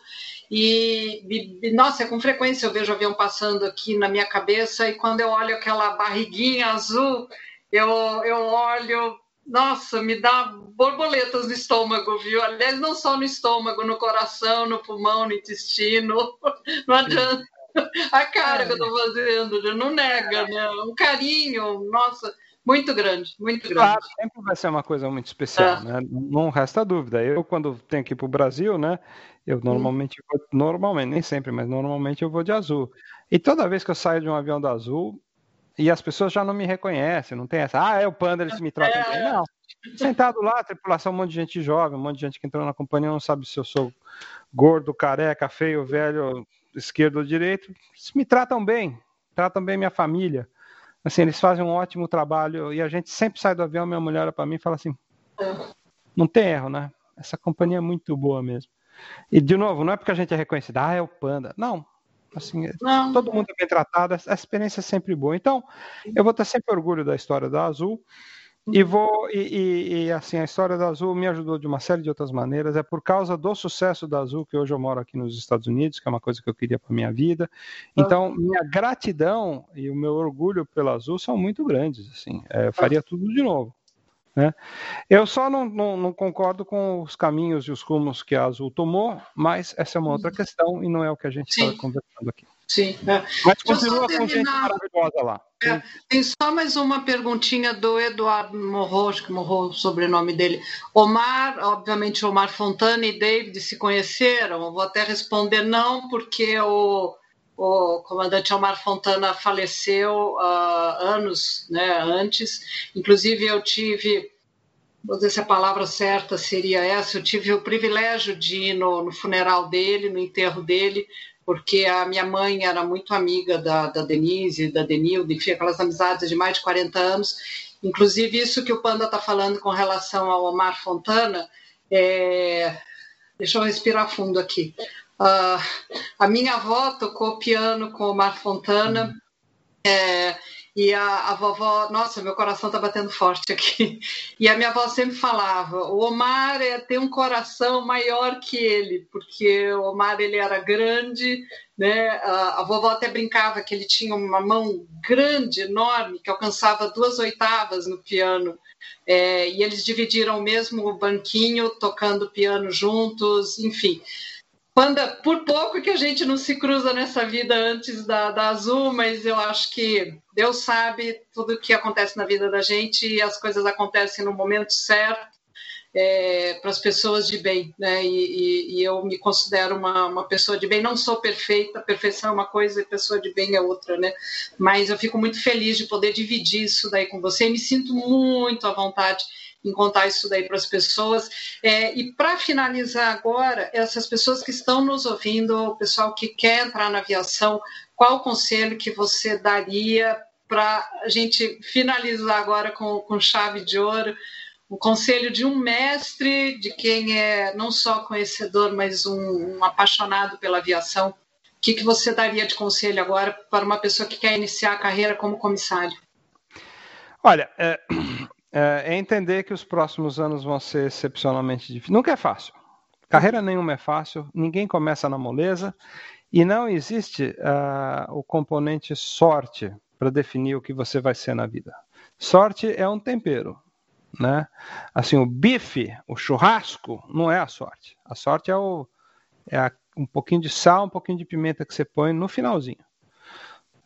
E, e, nossa, com frequência eu vejo avião passando aqui na minha cabeça, e quando eu olho aquela barriguinha azul, eu, eu olho, nossa, me dá borboletas no estômago, viu? Aliás, não só no estômago, no coração, no pulmão, no intestino. Não adianta. A cara que eu tô fazendo, não nega, né? Um carinho, nossa muito grande, muito grande. Claro, sempre vai ser uma coisa muito especial, é. né? Não resta dúvida. Eu, quando tenho que ir para o Brasil, né? Eu normalmente, hum. normalmente, nem sempre, mas normalmente eu vou de azul. E toda vez que eu saio de um avião da azul, e as pessoas já não me reconhecem, não tem essa, ah, é o panda, eles me tratam é. Não. Sentado lá, tripulação, um monte de gente jovem, um monte de gente que entrou na companhia, não sabe se eu sou gordo, careca, feio, velho, esquerdo ou direito. Eles me tratam bem, tratam bem minha família. Assim, eles fazem um ótimo trabalho e a gente sempre sai do avião, minha mulher olha para mim e fala assim: não tem erro, né? Essa companhia é muito boa mesmo. E, de novo, não é porque a gente é reconhecido, ah, é o Panda. Não. Assim, não. todo mundo é bem tratado, a experiência é sempre boa. Então, eu vou ter sempre orgulho da história da Azul. E vou e, e, e, assim a história da Azul me ajudou de uma série de outras maneiras. É por causa do sucesso da Azul que hoje eu moro aqui nos Estados Unidos, que é uma coisa que eu queria para minha vida. Então minha gratidão e o meu orgulho pela Azul são muito grandes. Assim, é, faria tudo de novo. Né? Eu só não, não, não, concordo com os caminhos e os rumos que a Azul tomou, mas essa é uma outra questão e não é o que a gente está conversando aqui. Sim. É. Mas continua com gente maravilhosa lá. É, tem só mais uma perguntinha do Eduardo Morro, acho que morrou o sobrenome dele. Omar, obviamente, Omar Fontana e David se conheceram? Eu vou até responder não, porque o, o comandante Omar Fontana faleceu uh, anos né, antes. Inclusive, eu tive, vou dizer se a palavra certa seria essa, eu tive o privilégio de ir no, no funeral dele, no enterro dele, porque a minha mãe era muito amiga da, da Denise, da Denilde, enfim, aquelas amizades de mais de 40 anos. Inclusive, isso que o Panda está falando com relação ao Omar Fontana, é... deixa eu respirar fundo aqui. Uh, a minha avó tocou piano com o Omar Fontana. É, e a, a, vovó, nossa, meu coração tá batendo forte aqui. E a minha avó sempre falava: o Omar é, tem um coração maior que ele, porque o Omar ele era grande, né? A, a vovó até brincava que ele tinha uma mão grande, enorme, que alcançava duas oitavas no piano. É, e eles dividiram o mesmo banquinho, tocando piano juntos, enfim. Panda, por pouco que a gente não se cruza nessa vida antes da, da Azul, mas eu acho que Deus sabe tudo o que acontece na vida da gente e as coisas acontecem no momento certo é, para as pessoas de bem, né? E, e, e, eu me considero uma, uma pessoa de bem. Não sou perfeita, perfeição é uma coisa e pessoa de bem é outra, né? Mas eu fico muito feliz de poder dividir isso daí com você e me sinto muito à vontade em contar isso daí para as pessoas. É, e para finalizar agora, essas pessoas que estão nos ouvindo, o pessoal que quer entrar na aviação, qual o conselho que você daria para a gente finalizar agora com, com chave de ouro? O conselho de um mestre, de quem é não só conhecedor, mas um, um apaixonado pela aviação. O que, que você daria de conselho agora para uma pessoa que quer iniciar a carreira como comissário? Olha, é, é, é entender que os próximos anos vão ser excepcionalmente difíceis. Nunca é fácil. Carreira nenhuma é fácil, ninguém começa na moleza e não existe uh, o componente sorte para definir o que você vai ser na vida. Sorte é um tempero, né? Assim, o bife, o churrasco, não é a sorte. A sorte é, o, é a, um pouquinho de sal, um pouquinho de pimenta que você põe no finalzinho.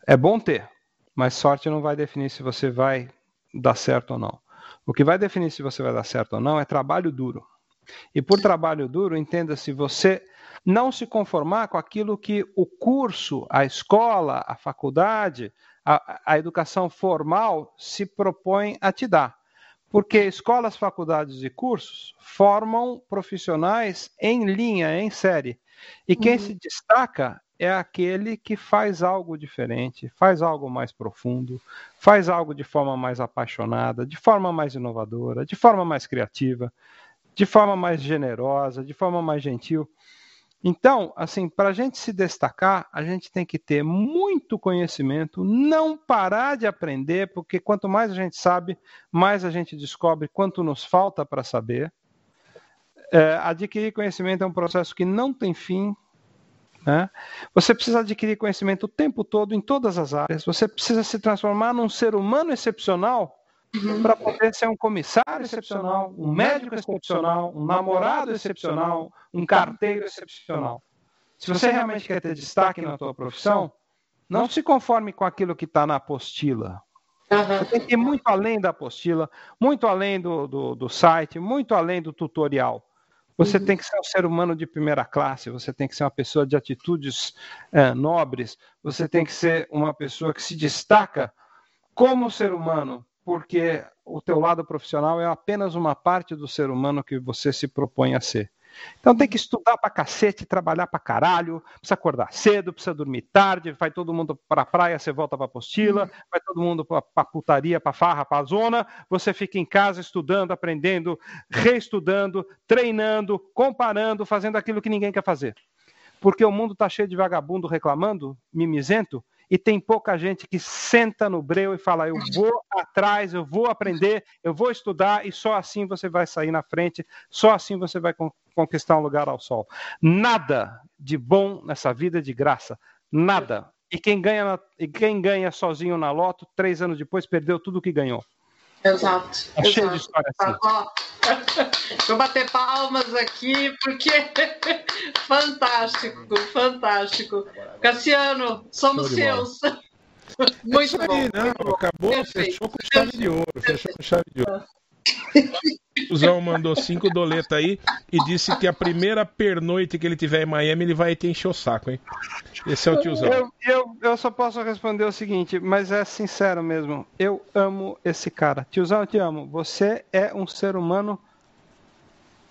É bom ter, mas sorte não vai definir se você vai dar certo ou não. O que vai definir se você vai dar certo ou não é trabalho duro. E por trabalho duro, entenda se você não se conformar com aquilo que o curso, a escola, a faculdade, a, a educação formal se propõe a te dar. Porque escolas, faculdades e cursos formam profissionais em linha, em série. E quem uhum. se destaca é aquele que faz algo diferente, faz algo mais profundo, faz algo de forma mais apaixonada, de forma mais inovadora, de forma mais criativa, de forma mais generosa, de forma mais gentil. Então, assim, para a gente se destacar, a gente tem que ter muito conhecimento, não parar de aprender, porque quanto mais a gente sabe, mais a gente descobre quanto nos falta para saber. É, adquirir conhecimento é um processo que não tem fim. Né? Você precisa adquirir conhecimento o tempo todo, em todas as áreas. Você precisa se transformar num ser humano excepcional uhum. para poder ser um comissário excepcional, um médico excepcional, um namorado excepcional, um carteiro excepcional. Se você realmente quer ter destaque na tua profissão, não se conforme com aquilo que está na apostila. Você tem que ir muito além da apostila, muito além do, do, do site, muito além do tutorial. Você uhum. tem que ser um ser humano de primeira classe, você tem que ser uma pessoa de atitudes é, nobres, você tem que ser uma pessoa que se destaca como ser humano, porque o teu lado profissional é apenas uma parte do ser humano que você se propõe a ser. Então tem que estudar pra cacete, trabalhar pra caralho, precisa acordar cedo, precisa dormir tarde, vai todo mundo pra praia, você volta pra apostila, vai todo mundo pra, pra putaria, pra farra, pra zona, você fica em casa estudando, aprendendo, reestudando, treinando, comparando, fazendo aquilo que ninguém quer fazer. Porque o mundo tá cheio de vagabundo reclamando, mimizento, e tem pouca gente que senta no breu e fala: eu vou atrás, eu vou aprender, eu vou estudar, e só assim você vai sair na frente, só assim você vai conquistar um lugar ao sol. Nada de bom nessa vida de graça, nada. E quem ganha, e quem ganha sozinho na loto, três anos depois, perdeu tudo o que ganhou. Exato. Tá cheio de história assim. Vou bater palmas aqui, porque fantástico, fantástico. Cassiano, somos seus. Muito é aí, bom. Não, acabou, Perfeito. fechou com chave de ouro, fechou com chave de ouro. O Zão mandou cinco doletas aí e disse que a primeira pernoite que ele tiver em Miami, ele vai te encher o saco, hein? Esse é o tiozão. Eu, eu, eu só posso responder o seguinte, mas é sincero mesmo. Eu amo esse cara. Tiozão, eu te amo. Você é um ser humano.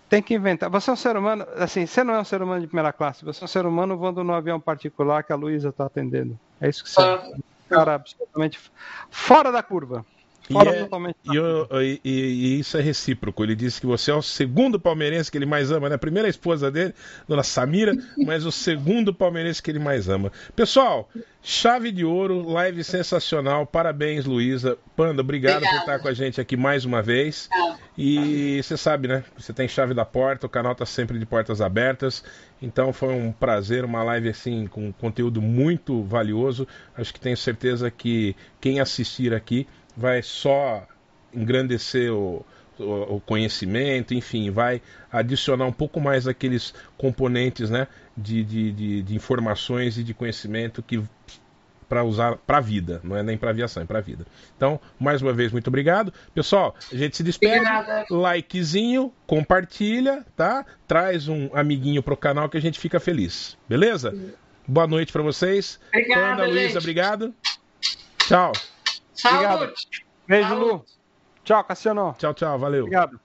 Tem que inventar. Você é um ser humano. Assim, você não é um ser humano de primeira classe. Você é um ser humano voando no avião particular que a Luísa está atendendo. É isso que você é. Um cara absolutamente fora da curva. E, é, e, e, e, isso é recíproco. Ele disse que você é o segundo palmeirense que ele mais ama, né? A primeira esposa dele, dona Samira, mas o segundo palmeirense que ele mais ama. Pessoal, chave de ouro, live sensacional. Parabéns, Luísa. Panda, obrigado Obrigada. por estar com a gente aqui mais uma vez. E você sabe, né? Você tem chave da porta, o canal está sempre de portas abertas. Então foi um prazer, uma live assim com conteúdo muito valioso. Acho que tenho certeza que quem assistir aqui vai só engrandecer o, o, o, conhecimento, enfim, vai adicionar um pouco mais aqueles componentes né, de, de, de, de informações e de conhecimento que para usar para a vida, não é nem para aviação, é para a vida. Então, mais uma vez, muito obrigado. Pessoal, a gente se despede. Likezinho, compartilha, tá? Traz um amiguinho pro canal que a gente fica feliz. Beleza? Boa noite para vocês. Obrigada, Luísa, obrigado. Tchau. Saúde. Beijo, Lu. Tchau, Cassiano. Tchau, tchau. Valeu. Obrigado.